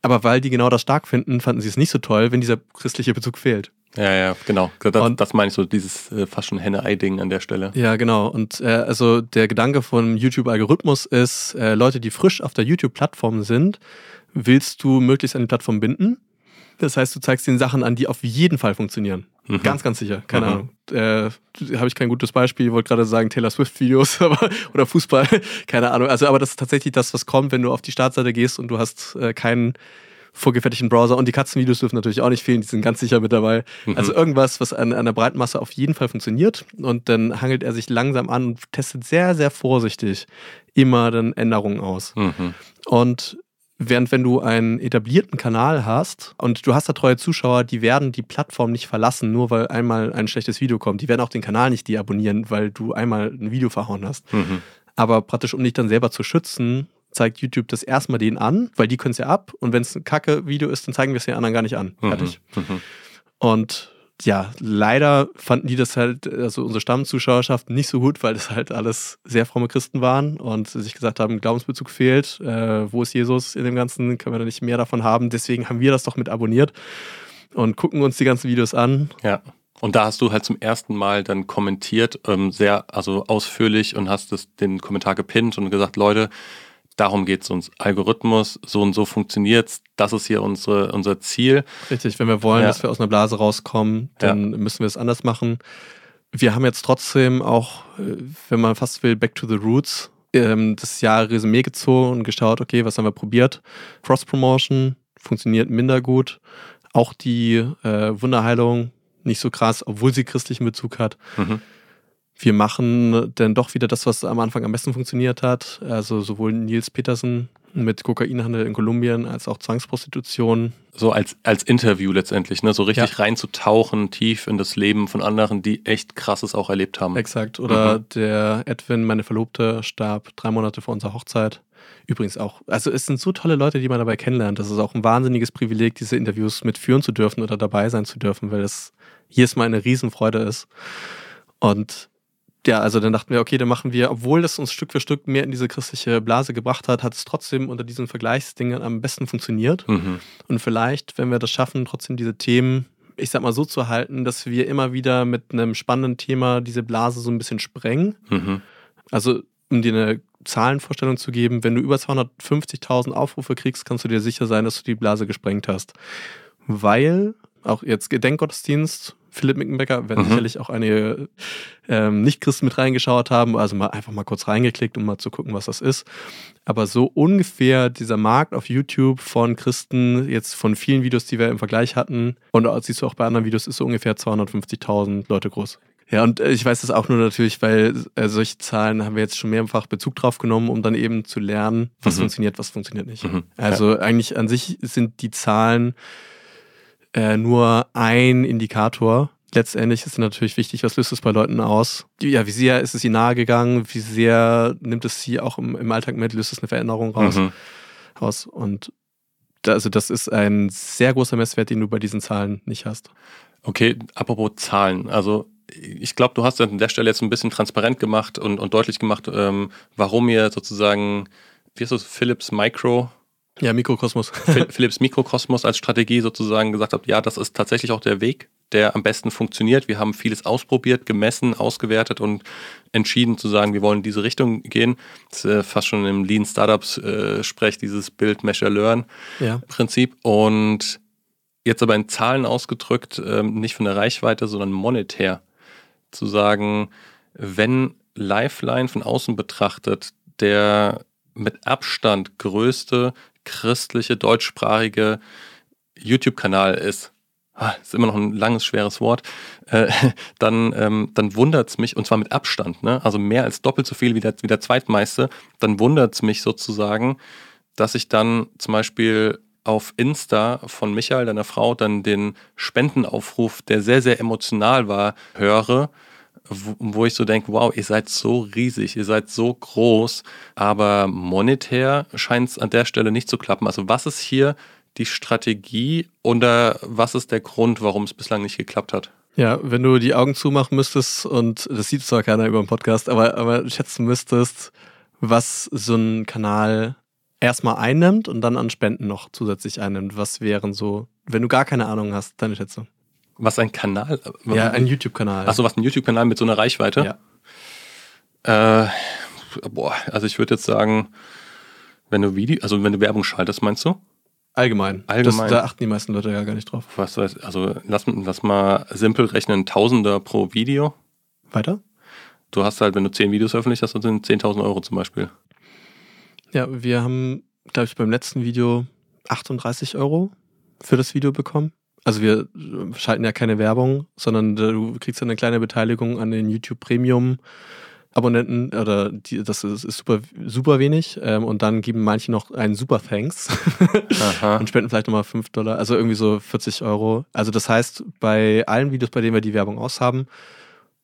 Aber weil die genau das stark finden, fanden sie es nicht so toll, wenn dieser christliche Bezug fehlt. Ja, ja, genau. Das, und, das meine ich so, dieses äh, fast schon Henne-Ei-Ding an der Stelle. Ja, genau. Und äh, also der Gedanke von YouTube-Algorithmus ist, äh, Leute, die frisch auf der YouTube-Plattform sind, willst du möglichst an die Plattform binden. Das heißt, du zeigst den Sachen an, die auf jeden Fall funktionieren. Mhm. Ganz, ganz sicher. Keine mhm. Ahnung. Äh, Habe ich kein gutes Beispiel. Ich wollte gerade sagen Taylor Swift-Videos [laughs] oder Fußball. Keine Ahnung. Also, aber das ist tatsächlich das, was kommt, wenn du auf die Startseite gehst und du hast äh, keinen vorgefertigten Browser. Und die Katzenvideos dürfen natürlich auch nicht fehlen, die sind ganz sicher mit dabei. Mhm. Also irgendwas, was an, an der breiten Masse auf jeden Fall funktioniert. Und dann hangelt er sich langsam an und testet sehr, sehr vorsichtig immer dann Änderungen aus. Mhm. Und Während wenn du einen etablierten Kanal hast und du hast da treue Zuschauer, die werden die Plattform nicht verlassen, nur weil einmal ein schlechtes Video kommt. Die werden auch den Kanal nicht deabonnieren, weil du einmal ein Video verhauen hast. Mhm. Aber praktisch, um dich dann selber zu schützen, zeigt YouTube das erstmal denen an, weil die können es ja ab. Und wenn es ein Kacke-Video ist, dann zeigen wir es den anderen gar nicht an. Mhm. Fertig. Mhm. Und ja, leider fanden die das halt, also unsere Stammzuschauerschaft nicht so gut, weil das halt alles sehr fromme Christen waren und sich gesagt haben, Glaubensbezug fehlt. Äh, wo ist Jesus in dem Ganzen? Können wir da nicht mehr davon haben? Deswegen haben wir das doch mit abonniert und gucken uns die ganzen Videos an. Ja. Und da hast du halt zum ersten Mal dann kommentiert, ähm, sehr also ausführlich und hast das, den Kommentar gepinnt und gesagt, Leute, darum geht es uns. Algorithmus, so und so funktioniert es. Das ist hier unsere, unser Ziel. Richtig, wenn wir wollen, ja. dass wir aus einer Blase rauskommen, dann ja. müssen wir es anders machen. Wir haben jetzt trotzdem auch, äh, wenn man fast will, Back to the Roots, ähm, das Jahr Resümee gezogen und geschaut, okay, was haben wir probiert? Cross-Promotion funktioniert minder gut. Auch die äh, Wunderheilung nicht so krass, obwohl sie christlichen Bezug hat. Mhm wir machen dann doch wieder das, was am Anfang am besten funktioniert hat. Also sowohl Nils Petersen mit Kokainhandel in Kolumbien als auch Zwangsprostitution. So als, als Interview letztendlich, ne? so richtig ja. reinzutauchen, tief in das Leben von anderen, die echt krasses auch erlebt haben. Exakt. Oder mhm. der Edwin, meine Verlobte, starb drei Monate vor unserer Hochzeit. übrigens auch, also es sind so tolle Leute, die man dabei kennenlernt. Das ist auch ein wahnsinniges Privileg, diese Interviews mitführen zu dürfen oder dabei sein zu dürfen, weil das jedes Mal eine Riesenfreude ist. Und ja, also dann dachten wir, okay, dann machen wir, obwohl das uns Stück für Stück mehr in diese christliche Blase gebracht hat, hat es trotzdem unter diesen Vergleichsdingen am besten funktioniert. Mhm. Und vielleicht, wenn wir das schaffen, trotzdem diese Themen, ich sag mal so zu halten, dass wir immer wieder mit einem spannenden Thema diese Blase so ein bisschen sprengen. Mhm. Also, um dir eine Zahlenvorstellung zu geben, wenn du über 250.000 Aufrufe kriegst, kannst du dir sicher sein, dass du die Blase gesprengt hast. Weil auch jetzt Gedenkgottesdienst Philipp Mickenbecker, werden mhm. sicherlich auch einige ähm, Nicht-Christen mit reingeschaut haben, also mal einfach mal kurz reingeklickt, um mal zu gucken, was das ist. Aber so ungefähr dieser Markt auf YouTube von Christen, jetzt von vielen Videos, die wir im Vergleich hatten, und siehst du auch bei anderen Videos, ist so ungefähr 250.000 Leute groß. Ja, und äh, ich weiß das auch nur natürlich, weil äh, solche Zahlen haben wir jetzt schon mehrfach Bezug drauf genommen, um dann eben zu lernen, was mhm. funktioniert, was funktioniert nicht. Mhm. Also ja. eigentlich an sich sind die Zahlen äh, nur ein Indikator. Letztendlich ist natürlich wichtig, was löst es bei Leuten aus? Ja, wie sehr ist es ihnen nahegegangen? Wie sehr nimmt es sie auch im, im Alltag mit? Löst es eine Veränderung raus? Mhm. Aus? Und da, also das ist ein sehr großer Messwert, den du bei diesen Zahlen nicht hast. Okay, apropos Zahlen. Also ich glaube, du hast an der Stelle jetzt ein bisschen transparent gemacht und, und deutlich gemacht, ähm, warum ihr sozusagen, wie ist das, Philips Micro ja, Mikrokosmos. [laughs] Philips Mikrokosmos als Strategie sozusagen gesagt habt, ja, das ist tatsächlich auch der Weg, der am besten funktioniert. Wir haben vieles ausprobiert, gemessen, ausgewertet und entschieden zu sagen, wir wollen in diese Richtung gehen. Das ist äh, fast schon im Lean Startups äh, Sprech, dieses Build, Measure, Learn ja. Prinzip. Und jetzt aber in Zahlen ausgedrückt, äh, nicht von der Reichweite, sondern monetär. Zu sagen, wenn Lifeline von außen betrachtet, der mit Abstand größte christliche, deutschsprachige YouTube-Kanal ist, ah, ist immer noch ein langes, schweres Wort, äh, [laughs] dann, ähm, dann wundert es mich, und zwar mit Abstand, ne? also mehr als doppelt so viel wie der, wie der zweitmeiste, dann wundert es mich sozusagen, dass ich dann zum Beispiel auf Insta von Michael, deiner Frau, dann den Spendenaufruf, der sehr, sehr emotional war, höre wo, wo ich so denke, wow, ihr seid so riesig, ihr seid so groß, aber monetär scheint es an der Stelle nicht zu klappen. Also was ist hier die Strategie oder was ist der Grund, warum es bislang nicht geklappt hat? Ja, wenn du die Augen zumachen müsstest, und das sieht zwar keiner über den Podcast, aber, aber schätzen müsstest, was so ein Kanal erstmal einnimmt und dann an Spenden noch zusätzlich einnimmt, was wären so, wenn du gar keine Ahnung hast, deine Schätzung? Was ein Kanal? Ja, ein YouTube-Kanal. Achso, was ein YouTube-Kanal mit so einer Reichweite? Ja. Äh, boah, also ich würde jetzt sagen, wenn du Video, also wenn du Werbung schaltest, meinst du? Allgemein. Allgemein. Das, da achten die meisten Leute ja gar nicht drauf. Was weiß, also lass, lass mal simpel rechnen, Tausender pro Video. Weiter? Du hast halt, wenn du zehn Videos veröffentlicht hast, dann sind 10.000 Euro zum Beispiel. Ja, wir haben, glaube ich, beim letzten Video 38 Euro für das Video bekommen. Also wir schalten ja keine Werbung, sondern du kriegst eine kleine Beteiligung an den YouTube Premium Abonnenten oder die, das ist, ist, super, super wenig. Ähm, und dann geben manche noch einen Super Thanks [laughs] und spenden vielleicht nochmal 5 Dollar, also irgendwie so 40 Euro. Also das heißt, bei allen Videos, bei denen wir die Werbung aushaben,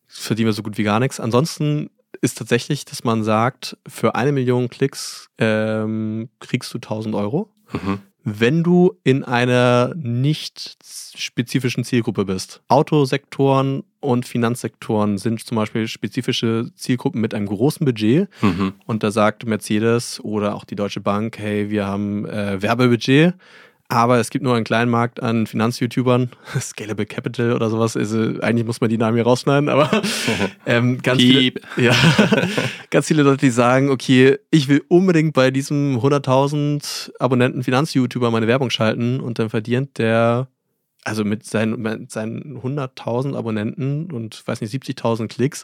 verdienen wir so gut wie gar nichts. Ansonsten ist tatsächlich, dass man sagt, für eine Million Klicks ähm, kriegst du 1000 Euro. Mhm wenn du in einer nicht spezifischen Zielgruppe bist. Autosektoren und Finanzsektoren sind zum Beispiel spezifische Zielgruppen mit einem großen Budget. Mhm. Und da sagt Mercedes oder auch die Deutsche Bank, hey, wir haben äh, Werbebudget aber es gibt nur einen kleinen Markt an Finanz-YouTubern, [laughs] Scalable Capital oder sowas. Also eigentlich muss man die Namen hier rausschneiden, aber [laughs] ähm, ganz, viele, [laughs] ja, ganz viele Leute, die sagen, okay, ich will unbedingt bei diesem 100.000 Abonnenten Finanz-YouTuber meine Werbung schalten und dann verdient der, also mit seinen, mit seinen 100.000 Abonnenten und weiß nicht, 70.000 Klicks,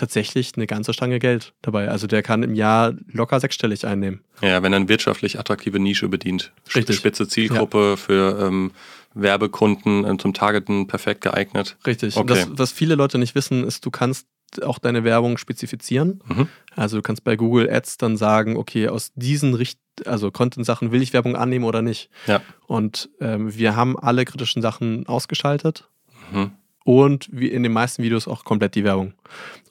tatsächlich eine ganze Stange Geld dabei. Also der kann im Jahr locker sechsstellig einnehmen. Ja, wenn er eine wirtschaftlich attraktive Nische bedient. Richtig. Spitze Zielgruppe ja. für ähm, Werbekunden ähm, zum Targeten perfekt geeignet. Richtig. Okay. Das, was viele Leute nicht wissen, ist, du kannst auch deine Werbung spezifizieren. Mhm. Also du kannst bei Google Ads dann sagen, okay, aus diesen Richt also Content-Sachen will ich Werbung annehmen oder nicht. Ja. Und ähm, wir haben alle kritischen Sachen ausgeschaltet. Mhm und wie in den meisten Videos auch komplett die Werbung.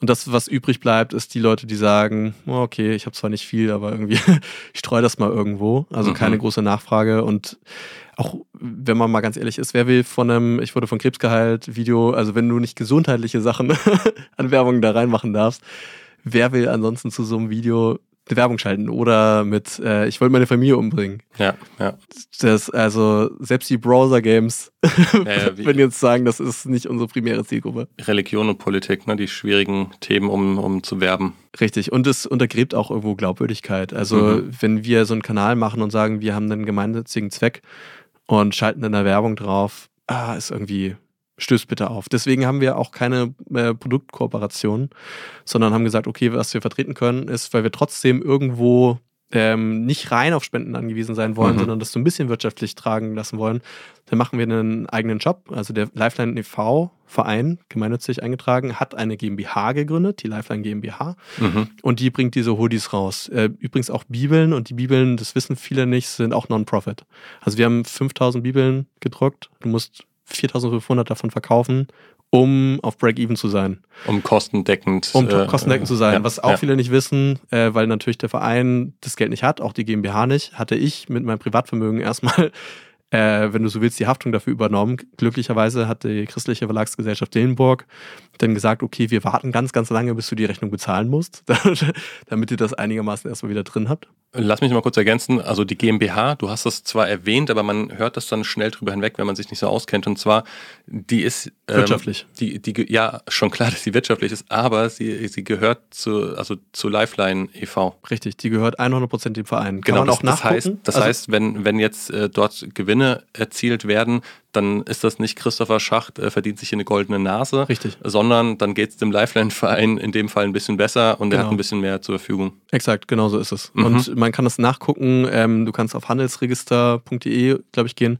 Und das, was übrig bleibt, ist die Leute, die sagen, oh, okay, ich habe zwar nicht viel, aber irgendwie, [laughs] ich streue das mal irgendwo. Also mhm. keine große Nachfrage. Und auch, wenn man mal ganz ehrlich ist, wer will von einem, ich wurde von Krebs geheilt, Video, also wenn du nicht gesundheitliche Sachen [laughs] an Werbung da reinmachen darfst, wer will ansonsten zu so einem Video Werbung schalten oder mit äh, ich wollte meine Familie umbringen. Ja, ja. Das, also selbst die Browser-Games ja, ja, [laughs] würden jetzt sagen, das ist nicht unsere primäre Zielgruppe. Religion und Politik, ne, die schwierigen Themen, um, um zu werben. Richtig, und es untergräbt auch irgendwo Glaubwürdigkeit. Also mhm. wenn wir so einen Kanal machen und sagen, wir haben einen gemeinnützigen Zweck und schalten in der Werbung drauf, ah, ist irgendwie stößt bitte auf. Deswegen haben wir auch keine äh, Produktkooperation, sondern haben gesagt, okay, was wir vertreten können, ist, weil wir trotzdem irgendwo ähm, nicht rein auf Spenden angewiesen sein wollen, mhm. sondern das so ein bisschen wirtschaftlich tragen lassen wollen, dann machen wir einen eigenen Job. Also der Lifeline e.V. Verein, gemeinnützig eingetragen, hat eine GmbH gegründet, die Lifeline GmbH, mhm. und die bringt diese Hoodies raus. Äh, übrigens auch Bibeln und die Bibeln, das wissen viele nicht, sind auch Non-Profit. Also wir haben 5000 Bibeln gedruckt. Du musst 4500 davon verkaufen, um auf Break-Even zu sein. Um kostendeckend. Um äh, kostendeckend zu sein. Ja, was auch ja. viele nicht wissen, äh, weil natürlich der Verein das Geld nicht hat, auch die GmbH nicht, hatte ich mit meinem Privatvermögen [laughs] erstmal äh, wenn du so willst, die Haftung dafür übernommen. Glücklicherweise hat die christliche Verlagsgesellschaft Dillenburg dann gesagt, okay, wir warten ganz, ganz lange, bis du die Rechnung bezahlen musst, [laughs] damit ihr das einigermaßen erstmal wieder drin habt. Lass mich mal kurz ergänzen. Also die GmbH, du hast das zwar erwähnt, aber man hört das dann schnell drüber hinweg, wenn man sich nicht so auskennt. Und zwar, die ist ähm, wirtschaftlich. Die, die, ja, schon klar, [laughs] dass sie wirtschaftlich ist, aber sie, sie gehört zu, also zu Lifeline e.V. Richtig, die gehört 100% dem Verein. Kann genau, das, das heißt, das also, heißt, wenn, wenn jetzt äh, dort Gewinne erzielt werden, dann ist das nicht Christopher Schacht äh, verdient sich hier eine goldene Nase, Richtig. sondern dann geht es dem Lifeline-Verein in dem Fall ein bisschen besser und genau. er hat ein bisschen mehr zur Verfügung. Exakt, genau so ist es. Mhm. Und man kann das nachgucken. Ähm, du kannst auf handelsregister.de, glaube ich, gehen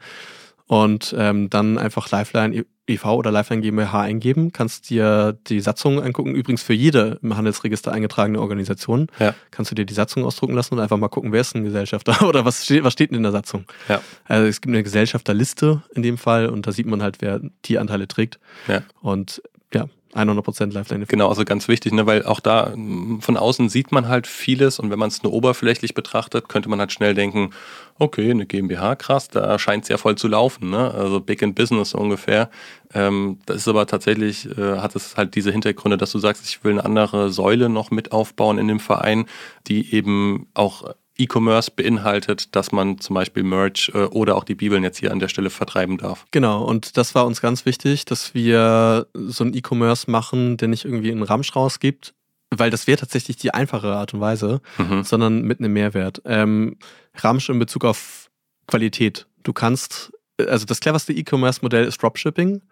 und ähm, dann einfach Lifeline e.V. oder Lifeline GmbH eingeben, kannst dir die Satzung angucken. Übrigens für jede im Handelsregister eingetragene Organisation ja. kannst du dir die Satzung ausdrucken lassen und einfach mal gucken, wer ist ein Gesellschafter [laughs] oder was steht, was steht denn in der Satzung. Ja. Also es gibt eine Gesellschafterliste in dem Fall und da sieht man halt, wer die Anteile trägt. Ja. Und ja, 100% Lifeline. Genau, also ganz wichtig, ne, weil auch da von außen sieht man halt vieles und wenn man es nur oberflächlich betrachtet, könnte man halt schnell denken, okay, eine GmbH, krass, da scheint es ja voll zu laufen, ne? also Big in Business ungefähr. Ähm, das ist aber tatsächlich, äh, hat es halt diese Hintergründe, dass du sagst, ich will eine andere Säule noch mit aufbauen in dem Verein, die eben auch E-Commerce beinhaltet, dass man zum Beispiel Merch äh, oder auch die Bibeln jetzt hier an der Stelle vertreiben darf. Genau, und das war uns ganz wichtig, dass wir so einen E-Commerce machen, der nicht irgendwie einen Ramsch rausgibt, weil das wäre tatsächlich die einfache Art und Weise, mhm. sondern mit einem Mehrwert. Ähm, Ramsch in Bezug auf Qualität. Du kannst, also das cleverste E-Commerce-Modell ist Dropshipping,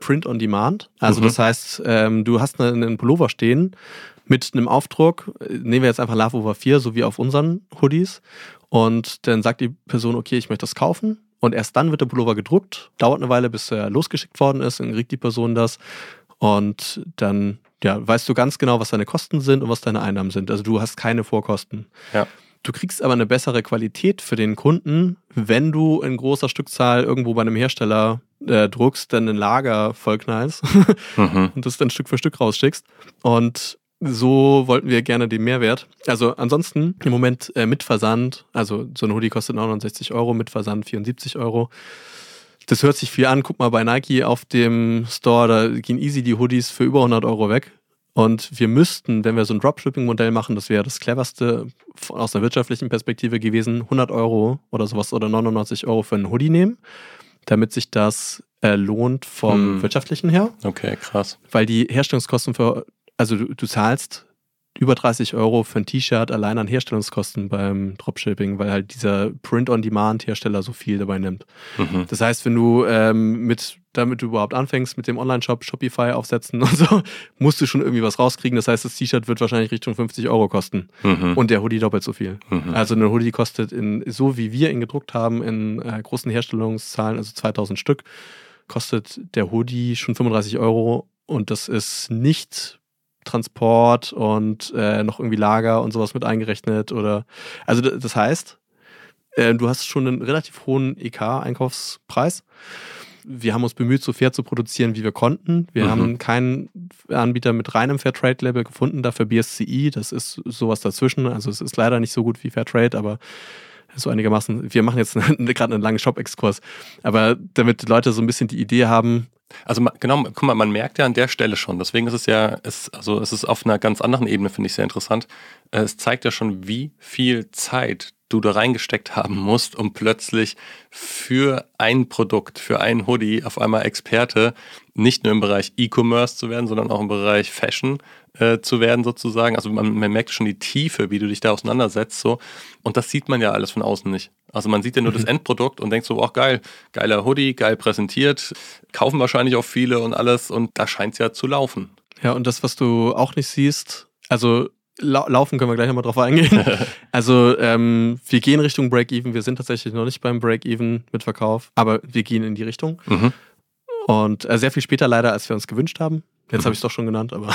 Print on Demand. Also mhm. das heißt, ähm, du hast einen Pullover stehen mit einem Aufdruck, nehmen wir jetzt einfach Love Over 4, so wie auf unseren Hoodies. Und dann sagt die Person, okay, ich möchte das kaufen. Und erst dann wird der Pullover gedruckt. Dauert eine Weile, bis er losgeschickt worden ist. Dann kriegt die Person das. Und dann ja, weißt du ganz genau, was deine Kosten sind und was deine Einnahmen sind. Also du hast keine Vorkosten. Ja. Du kriegst aber eine bessere Qualität für den Kunden, wenn du in großer Stückzahl irgendwo bei einem Hersteller äh, druckst, dann ein Lager vollknallst mhm. [laughs] und das dann Stück für Stück rausschickst. Und so wollten wir gerne den Mehrwert. Also ansonsten im Moment äh, mit Versand, also so ein Hoodie kostet 69 Euro, mit Versand 74 Euro. Das hört sich viel an. Guck mal bei Nike auf dem Store, da gehen easy die Hoodies für über 100 Euro weg. Und wir müssten, wenn wir so ein Dropshipping-Modell machen, das wäre das cleverste aus einer wirtschaftlichen Perspektive gewesen, 100 Euro oder sowas oder 99 Euro für einen Hoodie nehmen, damit sich das äh, lohnt vom hm. wirtschaftlichen her. Okay, krass. Weil die Herstellungskosten für also du, du zahlst über 30 Euro für ein T-Shirt allein an Herstellungskosten beim Dropshipping, weil halt dieser Print-on-Demand-Hersteller so viel dabei nimmt. Mhm. Das heißt, wenn du ähm, mit, damit du überhaupt anfängst, mit dem Online-Shop Shopify aufsetzen und so, [laughs] musst du schon irgendwie was rauskriegen. Das heißt, das T-Shirt wird wahrscheinlich Richtung 50 Euro kosten mhm. und der Hoodie doppelt so viel. Mhm. Also eine Hoodie kostet in, so wie wir ihn gedruckt haben, in äh, großen Herstellungszahlen, also 2000 Stück, kostet der Hoodie schon 35 Euro und das ist nicht Transport und äh, noch irgendwie Lager und sowas mit eingerechnet oder also das heißt, äh, du hast schon einen relativ hohen EK-Einkaufspreis wir haben uns bemüht, so fair zu produzieren, wie wir konnten. Wir mhm. haben keinen Anbieter mit reinem Fairtrade-Label gefunden, dafür BSCI, das ist sowas dazwischen. Also es ist leider nicht so gut wie Fairtrade, aber so einigermaßen. Wir machen jetzt [laughs] gerade einen langen Shop-Exkurs, aber damit Leute so ein bisschen die Idee haben, also genau, guck mal, man merkt ja an der Stelle schon, deswegen ist es ja, es, also es ist auf einer ganz anderen Ebene, finde ich sehr interessant. Es zeigt ja schon, wie viel Zeit du da reingesteckt haben musst, um plötzlich für ein Produkt, für ein Hoodie auf einmal Experte, nicht nur im Bereich E-Commerce zu werden, sondern auch im Bereich Fashion äh, zu werden sozusagen. Also man, man, merkt schon die Tiefe, wie du dich da auseinandersetzt so. Und das sieht man ja alles von außen nicht. Also man sieht ja nur mhm. das Endprodukt und denkt so, auch geil, geiler Hoodie, geil präsentiert, kaufen wahrscheinlich auch viele und alles und da scheint es ja zu laufen. Ja, und das, was du auch nicht siehst, also Laufen können wir gleich nochmal drauf eingehen. [laughs] also ähm, wir gehen Richtung Break-Even. Wir sind tatsächlich noch nicht beim Break-Even mit Verkauf, aber wir gehen in die Richtung. Mhm. Und äh, sehr viel später leider, als wir uns gewünscht haben. Jetzt habe ich es doch schon genannt, aber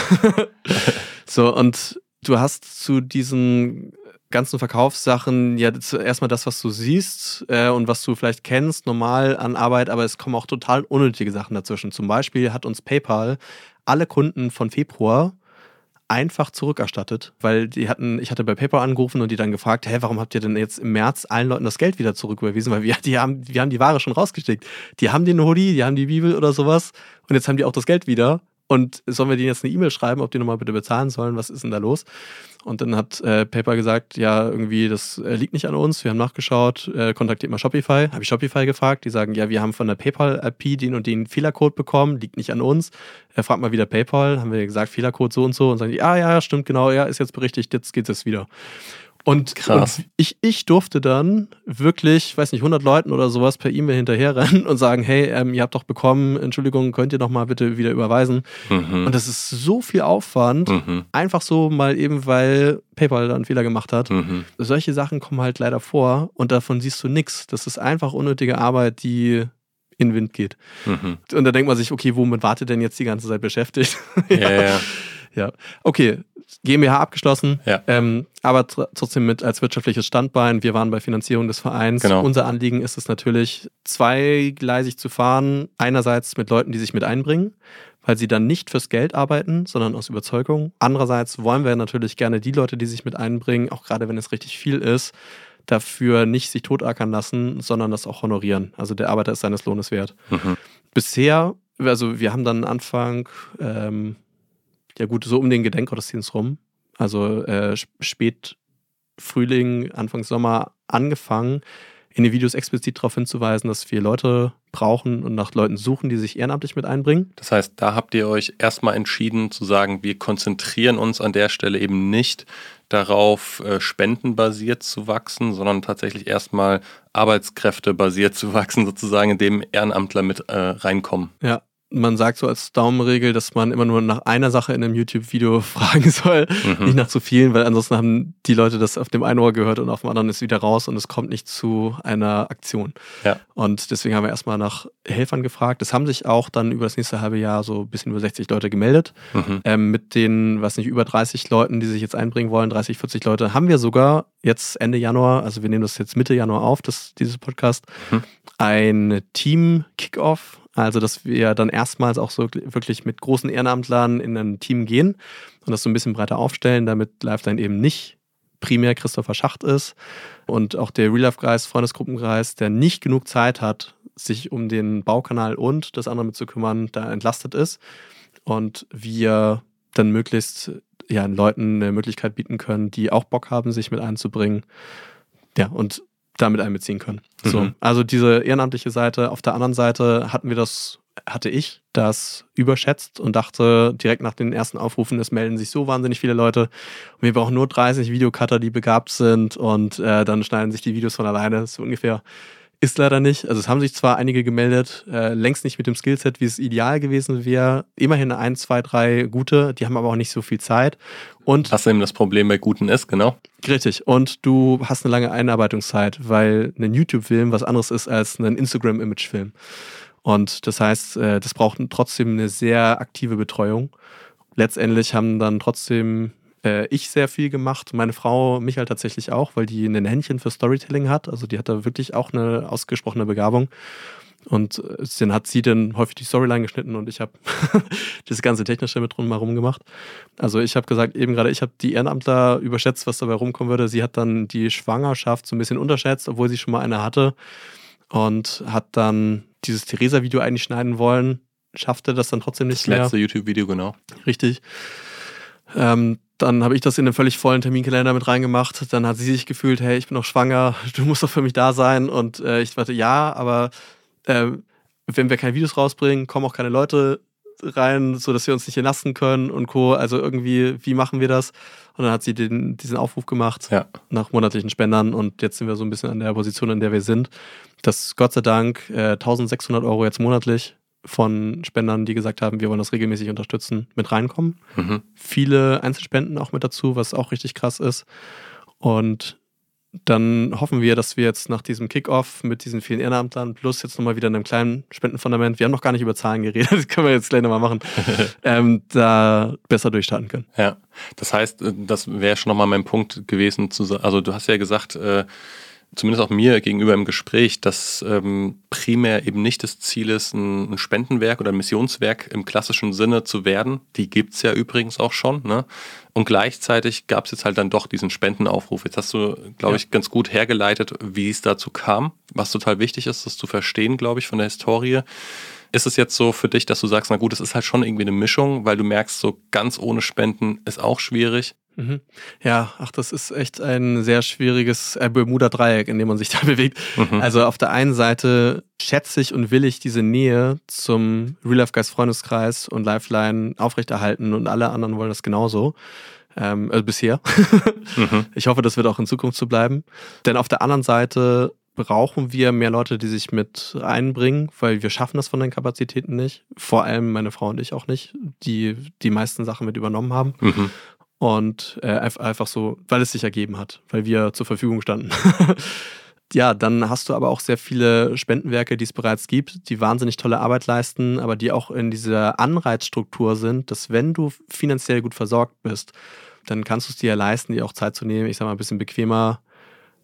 [laughs] so und du hast zu diesen ganzen Verkaufssachen ja erstmal das, was du siehst äh, und was du vielleicht kennst, normal an Arbeit, aber es kommen auch total unnötige Sachen dazwischen. Zum Beispiel hat uns PayPal alle Kunden von Februar einfach zurückerstattet, weil die hatten, ich hatte bei PayPal angerufen und die dann gefragt, hä, warum habt ihr denn jetzt im März allen Leuten das Geld wieder zurücküberwiesen? Weil wir, die haben, wir haben die Ware schon rausgeschickt. Die haben den Hoodie, die haben die Bibel oder sowas und jetzt haben die auch das Geld wieder. Und sollen wir denen jetzt eine E-Mail schreiben, ob die nochmal bitte bezahlen sollen? Was ist denn da los? Und dann hat äh, PayPal gesagt, ja, irgendwie, das äh, liegt nicht an uns. Wir haben nachgeschaut, äh, kontaktiert mal Shopify. Habe ich Shopify gefragt. Die sagen, ja, wir haben von der PayPal-IP den und den Fehlercode bekommen, liegt nicht an uns. Er fragt mal wieder PayPal. Haben wir gesagt, Fehlercode so und so. Und sagen die, ah ja, stimmt, genau, ja, ist jetzt berichtigt, jetzt geht es wieder. Und, Krass. Und ich, ich durfte dann wirklich, weiß nicht, 100 Leuten oder sowas per E-Mail hinterherrennen [laughs] und sagen, hey, ähm, ihr habt doch bekommen, Entschuldigung, könnt ihr doch mal bitte wieder überweisen. Mhm. Und das ist so viel Aufwand, mhm. einfach so mal eben, weil PayPal da einen Fehler gemacht hat. Mhm. Solche Sachen kommen halt leider vor und davon siehst du nichts. Das ist einfach unnötige Arbeit, die in den Wind geht. Mhm. Und da denkt man sich, okay, womit wartet denn jetzt die ganze Zeit beschäftigt? [laughs] ja, ja. ja. ja. Okay, GmbH abgeschlossen, ja. ähm, aber trotzdem mit als wirtschaftliches Standbein. Wir waren bei Finanzierung des Vereins. Genau. Unser Anliegen ist es natürlich, zweigleisig zu fahren. Einerseits mit Leuten, die sich mit einbringen, weil sie dann nicht fürs Geld arbeiten, sondern aus Überzeugung. Andererseits wollen wir natürlich gerne die Leute, die sich mit einbringen, auch gerade wenn es richtig viel ist, dafür nicht sich totackern lassen, sondern das auch honorieren. Also der Arbeiter ist seines Lohnes wert. Mhm. Bisher, also wir haben dann Anfang ähm, ja gut, so um den Gedenkgottesdienst rum. Also äh, spät Frühling, Anfang Sommer angefangen, in den Videos explizit darauf hinzuweisen, dass wir Leute brauchen und nach Leuten suchen, die sich ehrenamtlich mit einbringen. Das heißt, da habt ihr euch erstmal entschieden zu sagen, wir konzentrieren uns an der Stelle eben nicht darauf, äh, spendenbasiert zu wachsen, sondern tatsächlich erstmal arbeitskräftebasiert zu wachsen, sozusagen, indem Ehrenamtler mit äh, reinkommen. Ja, man sagt so als Daumenregel, dass man immer nur nach einer Sache in einem YouTube-Video [laughs] fragen soll, mhm. nicht nach zu vielen, weil ansonsten haben die Leute das auf dem einen Ohr gehört und auf dem anderen ist wieder raus und es kommt nicht zu einer Aktion. Ja. Und deswegen haben wir erstmal nach Helfern gefragt. Es haben sich auch dann über das nächste halbe Jahr so ein bisschen über 60 Leute gemeldet. Mhm. Ähm, mit den, was nicht, über 30 Leuten, die sich jetzt einbringen wollen, 30, 40 Leute, haben wir sogar jetzt Ende Januar, also wir nehmen das jetzt Mitte Januar auf, das, dieses Podcast, mhm. ein Team-Kickoff also, dass wir dann erstmals auch so wirklich mit großen Ehrenamtlern in ein Team gehen und das so ein bisschen breiter aufstellen, damit Lifeline eben nicht primär Christopher Schacht ist und auch der Real Life Kreis, Freundesgruppenkreis, der nicht genug Zeit hat, sich um den Baukanal und das andere mit zu kümmern, da entlastet ist und wir dann möglichst ja, Leuten eine Möglichkeit bieten können, die auch Bock haben, sich mit einzubringen. Ja, und damit einbeziehen können. Mhm. So, also diese ehrenamtliche Seite. Auf der anderen Seite hatten wir das, hatte ich das überschätzt und dachte direkt nach den ersten Aufrufen, es melden sich so wahnsinnig viele Leute. Und wir brauchen nur 30 Videocutter, die begabt sind und äh, dann schneiden sich die Videos von alleine. So ungefähr ist leider nicht. Also es haben sich zwar einige gemeldet, äh, längst nicht mit dem Skillset, wie es ideal gewesen wäre. Immerhin ein, zwei, drei gute, die haben aber auch nicht so viel Zeit. Und Was eben das Problem bei guten ist, genau. Richtig. Und du hast eine lange Einarbeitungszeit, weil ein YouTube-Film was anderes ist als ein Instagram-Image-Film. Und das heißt, äh, das braucht trotzdem eine sehr aktive Betreuung. Letztendlich haben dann trotzdem äh, ich sehr viel gemacht, meine Frau Michael tatsächlich auch, weil die ein Händchen für Storytelling hat. Also die hat da wirklich auch eine ausgesprochene Begabung. Und äh, dann hat sie dann häufig die Storyline geschnitten und ich habe [laughs] das ganze Technische mit drumherum gemacht. Also ich habe gesagt, eben gerade, ich habe die Ehrenamtler überschätzt, was dabei rumkommen würde. Sie hat dann die Schwangerschaft so ein bisschen unterschätzt, obwohl sie schon mal eine hatte. Und hat dann dieses Theresa-Video eigentlich schneiden wollen, schaffte das dann trotzdem nicht Das mehr. letzte YouTube-Video, genau. Richtig. Ähm, dann habe ich das in einen völlig vollen Terminkalender mit reingemacht. Dann hat sie sich gefühlt, hey, ich bin noch schwanger, [laughs] du musst doch für mich da sein. Und äh, ich dachte, ja, aber äh, wenn wir keine Videos rausbringen, kommen auch keine Leute rein, sodass wir uns nicht entlasten können und Co. Also irgendwie, wie machen wir das? Und dann hat sie den, diesen Aufruf gemacht Ja. nach monatlichen Spendern und jetzt sind wir so ein bisschen an der Position, in der wir sind, dass Gott sei Dank äh, 1600 Euro jetzt monatlich von Spendern, die gesagt haben, wir wollen das regelmäßig unterstützen, mit reinkommen. Mhm. Viele Einzelspenden auch mit dazu, was auch richtig krass ist. Und dann hoffen wir, dass wir jetzt nach diesem Kickoff mit diesen vielen Ehrenamtlern plus jetzt nochmal wieder in einem kleinen Spendenfundament, wir haben noch gar nicht über Zahlen geredet, [laughs] das können wir jetzt gleich nochmal machen, [laughs] ähm, da besser durchstarten können. Ja, das heißt, äh, das wäre schon nochmal mein Punkt gewesen. Zu, also du hast ja gesagt, äh, zumindest auch mir gegenüber im Gespräch, dass ähm, primär eben nicht das Ziel ist, ein, ein Spendenwerk oder ein Missionswerk im klassischen Sinne zu werden. Die gibt's ja übrigens auch schon. Ne? Und gleichzeitig gab's jetzt halt dann doch diesen Spendenaufruf. Jetzt hast du, glaube Ja. ich, ganz gut hergeleitet, wie es dazu kam, was total wichtig ist, das zu verstehen, glaube ich, von der Historie. Ist es jetzt so für dich, dass du sagst, na gut, es ist halt schon irgendwie eine Mischung, weil du merkst, so ganz ohne Spenden ist auch schwierig. Mhm. Ja, ach, das ist echt ein sehr schwieriges äh, Bermuda-Dreieck, in dem man sich [laughs] da bewegt. Mhm. Also auf der einen Seite schätze ich und will ich diese Nähe zum Real Life Guys Freundeskreis und Lifeline aufrechterhalten und alle anderen wollen das genauso. Ähm, also bisher. [laughs] Mhm. Ich hoffe, das wird auch in Zukunft so bleiben. Denn auf der anderen Seite brauchen wir mehr Leute, die sich mit einbringen, weil wir schaffen das von den Kapazitäten nicht. Vor allem meine Frau und ich auch nicht, die die meisten Sachen mit übernommen haben. Mhm. Und äh, einf- einfach so, weil es sich ergeben hat, weil wir zur Verfügung standen. [laughs] ja, dann hast du aber auch sehr viele Spendenwerke, die es bereits gibt, die wahnsinnig tolle Arbeit leisten, aber die auch in dieser Anreizstruktur sind, dass wenn du finanziell gut versorgt bist, dann kannst du es dir ja leisten, dir auch Zeit zu nehmen, ich sag mal, ein bisschen bequemer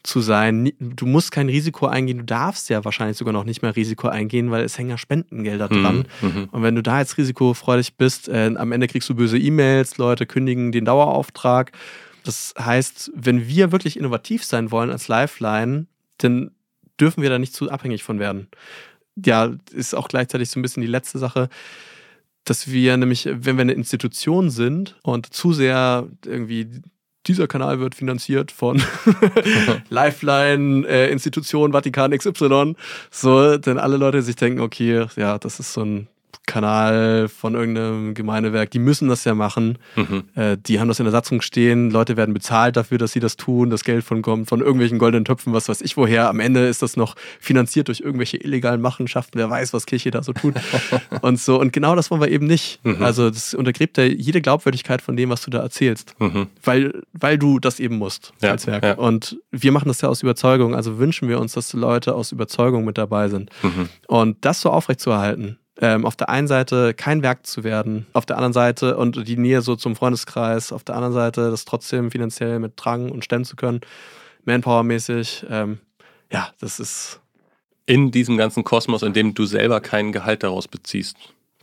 zu sein. Du musst kein Risiko eingehen, du darfst ja wahrscheinlich sogar noch nicht mehr Risiko eingehen, weil es hängen ja Spendengelder dran. Mhm. Und wenn du da jetzt risikofreudig bist, äh, am Ende kriegst du böse E-Mails, Leute kündigen den Dauerauftrag. Das heißt, wenn wir wirklich innovativ sein wollen als Lifeline, dann dürfen wir da nicht zu abhängig von werden. Ja, ist auch gleichzeitig so ein bisschen die letzte Sache, dass wir nämlich, wenn wir eine Institution sind und zu sehr irgendwie dieser Kanal wird finanziert von [laughs] Lifeline, äh, Institution, Vatikan XY, so, denn alle Leute sich denken, okay, ja, das ist so ein Kanal von irgendeinem Gemeindewerk, die müssen das ja machen. Mhm. Äh, die haben das in der Satzung stehen, Leute werden bezahlt dafür, dass sie das tun, das Geld von kommt von irgendwelchen goldenen Töpfen, was weiß ich woher. Am Ende ist das noch finanziert durch irgendwelche illegalen Machenschaften, wer weiß, was Kirche da so tut. [laughs] und so, und genau das wollen wir eben nicht. Mhm. Also das untergräbt ja jede Glaubwürdigkeit von dem, was du da erzählst. Mhm. Weil, weil du das eben musst Ja, als Werk. ja. Und wir machen das ja aus Überzeugung, also wünschen wir uns, dass Leute aus Überzeugung mit dabei sind. Mhm. Und das so aufrechtzuerhalten, ähm, auf der einen Seite kein Werk zu werden, auf der anderen Seite und die Nähe so zum Freundeskreis, auf der anderen Seite das trotzdem finanziell mit tragen und stemmen zu können, Manpower-mäßig, ähm, ja, das ist In diesem ganzen Kosmos, in dem du selber kein Gehalt daraus beziehst.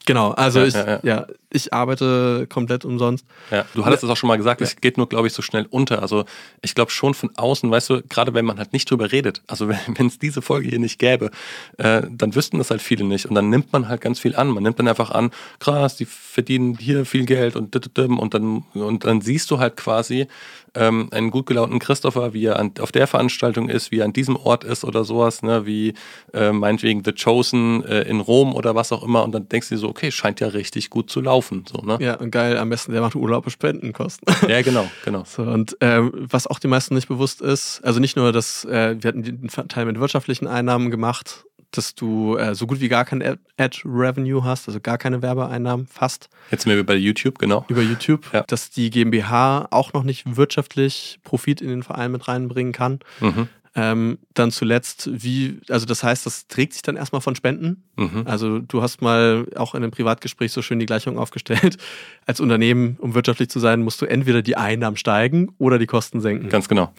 Genau. Also Ja, ich, ja, ja, ich arbeite komplett umsonst. Ja, du hattest es auch schon mal gesagt, es geht nur, glaube ich, so schnell unter. Also ich glaube schon von außen, weißt du, gerade wenn man halt nicht drüber redet, also [laughs] wenn es diese Folge hier nicht gäbe, äh, dann wüssten das halt viele nicht. Und dann nimmt man halt ganz viel an. Man nimmt dann einfach an, krass, die verdienen hier viel Geld und und dann und dann siehst du halt quasi ähm, einen gut gelaunten Christopher, wie er an, auf der Veranstaltung ist, wie er an diesem Ort ist oder sowas, ne, wie äh, meinetwegen The Chosen äh, in Rom oder was auch immer. Und dann denkst du dir so, okay, scheint ja richtig gut zu laufen. So, ne? Ja, und geil, am besten der macht Urlaub und Spendenkosten. ja genau, [laughs] genau. So, und ähm, was auch den meisten nicht bewusst ist, also nicht nur, dass äh, wir hatten den Teil mit wirtschaftlichen Einnahmen gemacht, dass du äh, so gut wie gar kein Ad- Ad-Revenue hast, also gar keine Werbeeinnahmen, fast Jetzt wir bei YouTube, genau. über YouTube, Ja. dass die GmbH auch noch nicht wirtschaftlich Profit in den Verein mit reinbringen kann. Mhm. Ähm, dann zuletzt, wie, also das heißt, das trägt sich dann erstmal von Spenden. Mhm. Also du hast mal auch in einem Privatgespräch so schön die Gleichung aufgestellt. [laughs] Als Unternehmen, um wirtschaftlich zu sein, musst du entweder die Einnahmen steigen oder die Kosten senken. Ganz genau.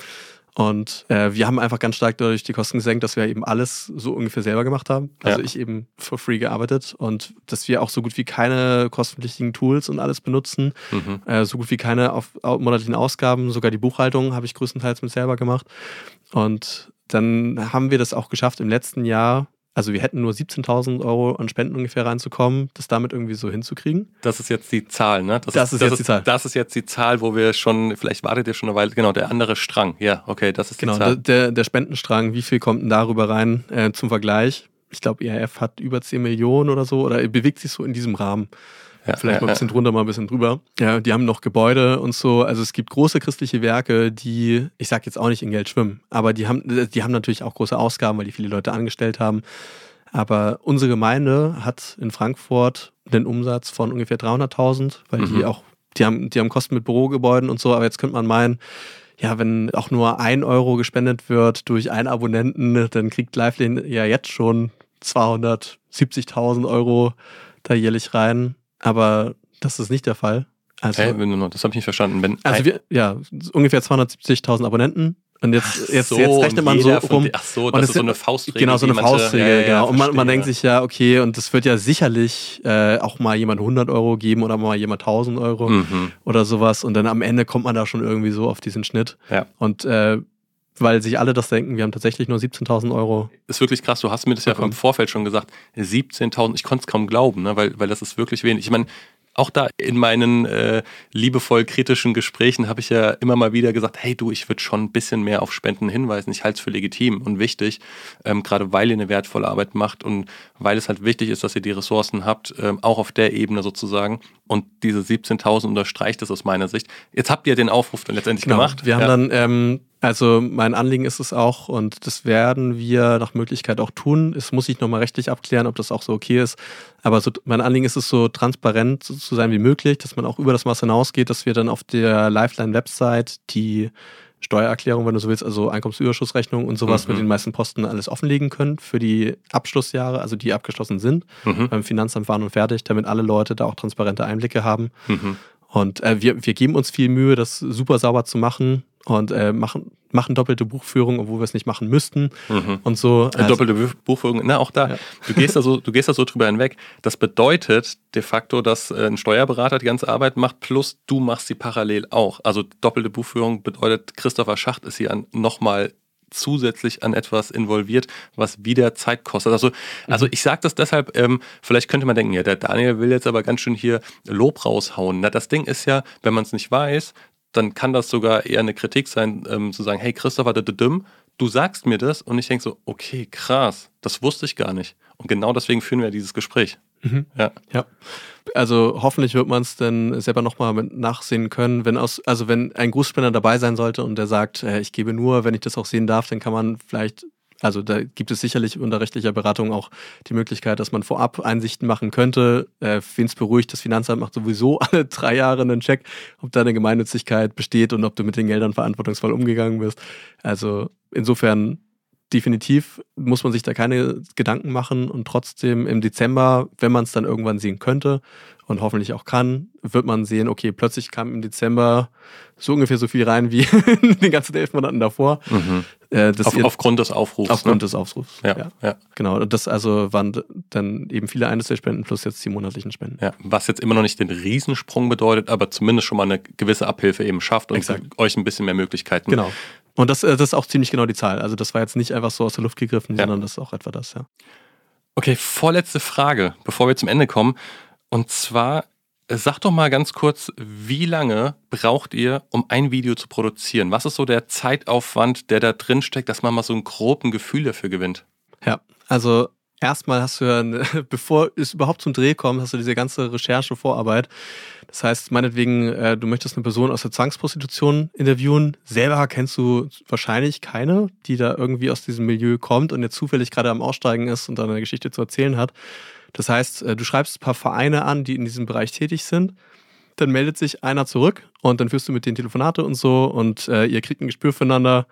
Und äh, wir haben einfach ganz stark dadurch die Kosten gesenkt, dass wir eben alles so ungefähr selber gemacht haben. Also Ja. ich eben for free gearbeitet und dass wir auch so gut wie keine kostenpflichtigen Tools und alles benutzen. Mhm. Äh, so gut wie keine auf, au- monatlichen Ausgaben. Sogar die Buchhaltung habe ich größtenteils mit selber gemacht. Und dann haben wir das auch geschafft im letzten Jahr. Also wir hätten nur 17.000 Euro an Spenden ungefähr reinzukommen, das damit irgendwie so hinzukriegen. Das ist jetzt die Zahl, ne? Das ist jetzt die Zahl. Das ist jetzt die Zahl, wo wir schon, vielleicht wartet ihr schon eine Weile, genau, der andere Strang. Ja, okay, das ist die Genau, der, Zahl. der, der Spendenstrang, wie viel kommt denn darüber rein äh, zum Vergleich? Ich glaube, IRF hat über 10 Millionen oder so oder bewegt sich so in diesem Rahmen. Ja, Vielleicht ja, mal ein bisschen drunter, mal ein bisschen drüber. Ja, die haben noch Gebäude und so. Also es gibt große christliche Werke, die, ich sag jetzt auch nicht in Geld schwimmen, aber die haben, die haben natürlich auch große Ausgaben, weil die viele Leute angestellt haben. Aber unsere Gemeinde hat in Frankfurt einen Umsatz von ungefähr 300.000, weil die Mhm. auch, die haben, die haben Kosten mit Bürogebäuden und so. Aber jetzt könnte man meinen, ja, wenn auch nur ein Euro gespendet wird durch einen Abonnenten, dann kriegt Lifeline ja jetzt schon 270.000 Euro da jährlich rein. Aber das ist nicht der Fall. Also? Wenn- das habe ich nicht verstanden. Wenn also wir, ja, ungefähr 270.000 Abonnenten. Und jetzt, Ach jetzt, so, jetzt rechnet man so rum. Ach so, das ist so eine Faustregel. Genau, so eine Faustregel, ja, ja, genau. Und man, man denkt sich ja, okay, und das wird ja sicherlich äh, auch mal jemand 100 Euro geben oder mal jemand 1000 Euro Mhm. oder sowas. Und dann am Ende kommt man da schon irgendwie so auf diesen Schnitt. Ja. Und äh, weil sich alle das denken, wir haben tatsächlich nur 17.000 Euro. ist wirklich krass. Du hast mir das ja im Vorfeld schon gesagt. 17.000, ich konnte es kaum glauben, ne? weil, weil das ist wirklich wenig. Ich meine, auch da in meinen äh, liebevoll kritischen Gesprächen habe ich ja immer mal wieder gesagt, hey du, ich würde schon ein bisschen mehr auf Spenden hinweisen. Ich halte es für legitim und wichtig, ähm, gerade weil ihr eine wertvolle Arbeit macht und weil es halt wichtig ist, dass ihr die Ressourcen habt, ähm, auch auf der Ebene sozusagen. Und diese 17.000 unterstreicht das aus meiner Sicht. Jetzt habt ihr den Aufruf dann letztendlich gemacht. Genau. Wir haben ja. dann, ähm, also mein Anliegen ist es auch, und das werden wir nach Möglichkeit auch tun. Es muss ich nochmal rechtlich abklären, ob das auch so okay ist. Aber so, mein Anliegen ist es, so transparent zu sein wie möglich, dass man auch über das Maß hinausgeht, dass wir dann auf der Lifeline-Website die Steuererklärung, wenn du so willst, also Einkommensüberschussrechnung und sowas Mhm. mit den meisten Posten alles offenlegen können für die Abschlussjahre, also die abgeschlossen sind, Mhm. beim Finanzamt waren und fertig, damit alle Leute da auch transparente Einblicke haben. Mhm. Und äh, wir, wir geben uns viel Mühe, das super sauber zu machen und äh, machen, machen doppelte Buchführung, obwohl wir es nicht machen müssten Mhm. und so. Äh, Doppelte Buch- Buchführung, na auch da. Ja. Du gehst da so, du gehst da so drüber hinweg. Das bedeutet de facto, dass äh, ein Steuerberater die ganze Arbeit macht, plus du machst sie parallel auch. Also doppelte Buchführung bedeutet, Christopher Schacht ist hier an nochmal zusätzlich an etwas involviert, was wieder Zeit kostet. Also, also ich sage das deshalb, ähm, vielleicht könnte man denken, ja, der Daniel will jetzt aber ganz schön hier Lob raushauen. Na, das Ding ist ja, wenn man es nicht weiß, dann kann das sogar eher eine Kritik sein, ähm, zu sagen, hey Christopher, du, du sagst mir das und ich denke so, okay, krass, das wusste ich gar nicht. Und genau deswegen führen wir dieses Gespräch. Mhm. Ja. Ja. Also hoffentlich wird man es dann selber nochmal nachsehen können, wenn aus, also wenn ein Großspender dabei sein sollte und der sagt, äh, ich gebe nur, wenn ich das auch sehen darf, dann kann man vielleicht, also da gibt es sicherlich unter rechtlicher Beratung auch die Möglichkeit, dass man vorab Einsichten machen könnte. Äh, Wen es beruhigt, das Finanzamt macht sowieso [laughs] alle drei Jahre einen Check, ob da eine Gemeinnützigkeit besteht und ob du mit den Geldern verantwortungsvoll umgegangen bist. Also insofern definitiv muss man sich da keine Gedanken machen und trotzdem im Dezember, wenn man es dann irgendwann sehen könnte und hoffentlich auch kann, wird man sehen, okay, plötzlich kam im Dezember so ungefähr so viel rein wie in [laughs] den ganzen elf Monaten davor. Äh, Auf, ihr- aufgrund des Aufrufs. aufgrund ne? des Aufrufs. ja, ja. Ja, Genau, und das also waren dann eben viele Einzelspenden plus jetzt die monatlichen Spenden. Was jetzt immer noch nicht den Riesensprung bedeutet, aber zumindest schon mal eine gewisse Abhilfe eben schafft und Exakt. euch ein bisschen mehr Möglichkeiten. Genau. Und das, äh, das ist auch ziemlich genau die Zahl. Also das war jetzt nicht einfach so aus der Luft gegriffen, Ja. sondern das ist auch etwa das, ja. Okay, vorletzte Frage, bevor wir zum Ende kommen. Und zwar, sag doch mal ganz kurz, wie lange braucht ihr, um ein Video zu produzieren? Was ist so der Zeitaufwand, der da drin steckt, dass man mal so ein groben Gefühl dafür gewinnt? Ja, also erstmal hast du ja, [laughs] bevor es überhaupt zum Dreh kommt, hast du diese ganze Recherche, Vorarbeit. Das heißt, meinetwegen, äh, du möchtest eine Person aus der Zwangsprostitution interviewen. Selber kennst du wahrscheinlich keine, die da irgendwie aus diesem Milieu kommt und jetzt zufällig gerade am Aussteigen ist und da eine Geschichte zu erzählen hat. Das heißt, äh, du schreibst ein paar Vereine an, die in diesem Bereich tätig sind. Dann meldet sich einer zurück und dann führst du mit denen Telefonate und so und äh, ihr kriegt ein Gespür füreinander.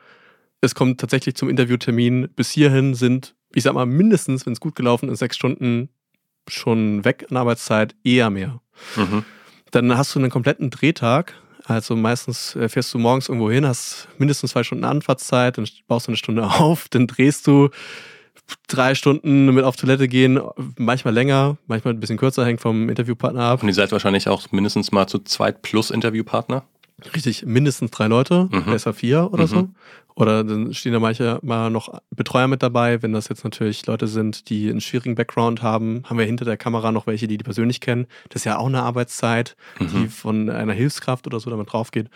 Es kommt tatsächlich zum Interviewtermin. Bis hierhin sind, ich sag mal, mindestens, wenn es gut gelaufen ist, sechs Stunden schon weg an Arbeitszeit, eher mehr. Mhm. Dann hast du einen kompletten Drehtag. Also meistens äh, fährst du morgens irgendwo hin, hast mindestens zwei Stunden Anfahrtszeit, dann baust du eine Stunde [laughs] auf, dann drehst du drei Stunden mit auf Toilette gehen, manchmal länger, manchmal ein bisschen kürzer, hängt vom Interviewpartner ab. Und ihr seid wahrscheinlich auch mindestens mal zu zweit plus Interviewpartner? Richtig, mindestens drei Leute, mhm. besser vier oder mhm. so. Oder dann stehen da manche mal noch Betreuer mit dabei. Wenn das jetzt natürlich Leute sind, die einen schwierigen Background haben, haben wir hinter der Kamera noch welche, die die persönlich kennen. Das ist ja auch eine Arbeitszeit, mhm. die von einer Hilfskraft oder so damit drauf geht.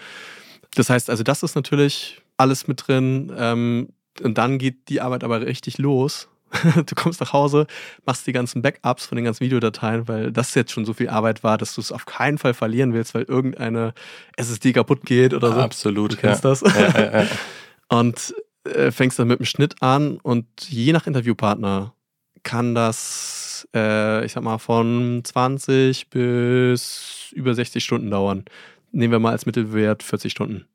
Das heißt, also das ist natürlich alles mit drin. Ähm, und dann geht die Arbeit aber richtig los. [laughs] du kommst nach Hause, machst die ganzen Backups von den ganzen Videodateien, weil das jetzt schon so viel Arbeit war, dass du es auf keinen Fall verlieren willst, weil irgendeine SSD kaputt geht oder so. Absolut. Du kennst ja. das. Ja, ja, [laughs] und äh, fängst dann mit dem Schnitt an und je nach Interviewpartner kann das, äh, ich sag mal, von 20 bis über 60 Stunden dauern. Nehmen wir mal als Mittelwert 40 Stunden.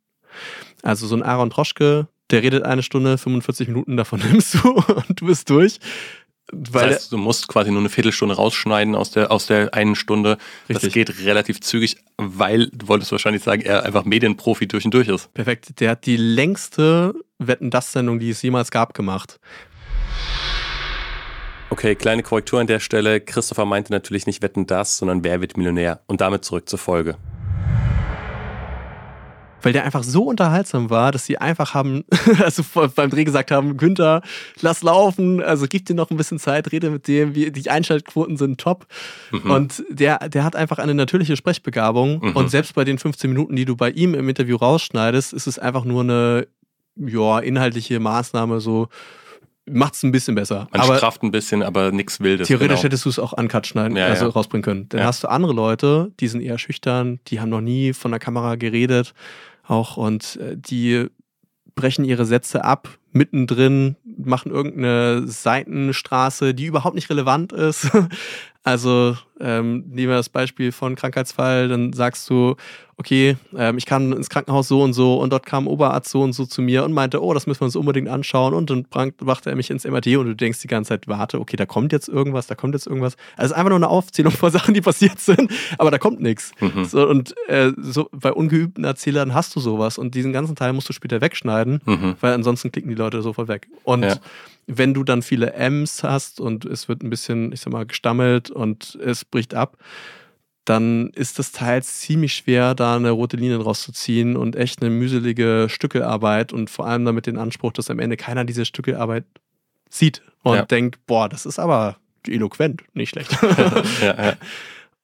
Also so ein Aaron Troschke, der redet eine Stunde, 45 Minuten, davon [laughs] nimmst du und du bist durch. Weil das heißt, du musst quasi nur eine Viertelstunde rausschneiden aus der, aus der einen Stunde. Richtig. Das geht relativ zügig, weil, du wolltest wahrscheinlich sagen, er einfach Medienprofi durch und durch ist. Perfekt. Der hat die längste Wetten-Das-Sendung, die es jemals gab, gemacht. Okay, kleine Korrektur an der Stelle. Christopher meinte natürlich nicht Wetten das, sondern Wer wird Millionär? Und damit zurück zur Folge weil der einfach so unterhaltsam war, dass sie einfach haben, [laughs] also beim Dreh gesagt haben, Günther, lass laufen, also gib dir noch ein bisschen Zeit, rede mit dem, die Einschaltquoten sind top. Mhm. Und der, der hat einfach eine natürliche Sprechbegabung mhm. und selbst bei den 15 Minuten, die du bei ihm im Interview rausschneidest, ist es einfach nur eine, ja, inhaltliche Maßnahme, so, macht es ein bisschen besser. Man aber strafft ein bisschen, aber nichts Wildes. Theoretisch genau. hättest du es auch uncut schneiden, ja, also ja. rausbringen können. Dann ja. hast du andere Leute, die sind eher schüchtern, die haben noch nie von der Kamera geredet auch und äh, die brechen ihre Sätze ab, mittendrin, machen irgendeine Seitenstraße, die überhaupt nicht relevant ist. [laughs] Also ähm, nehmen wir das Beispiel von Krankheitsfall, dann sagst du, okay, ähm, ich kann ins Krankenhaus so und so und dort kam Oberarzt so und so zu mir und meinte, oh, das müssen wir uns unbedingt anschauen und dann brachte er mich ins MRT und du denkst die ganze Zeit, warte, okay, da kommt jetzt irgendwas, da kommt jetzt irgendwas. Also es ist einfach nur eine Aufzählung [laughs] von Sachen, die passiert sind, aber da kommt nichts. Mhm. So, und äh, so, bei ungeübten Erzählern hast du sowas und diesen ganzen Teil musst du später wegschneiden, mhm. weil ansonsten klicken die Leute sofort weg. Und ja wenn du dann viele M's hast und es wird ein bisschen, ich sag mal, gestammelt und es bricht ab, dann ist das teils ziemlich schwer, da eine rote Linie rauszuziehen und echt eine mühselige Stückearbeit und vor allem damit den Anspruch, dass am Ende keiner diese Stückearbeit sieht und ja. denkt, boah, das ist aber eloquent, nicht schlecht. [laughs] ja, ja.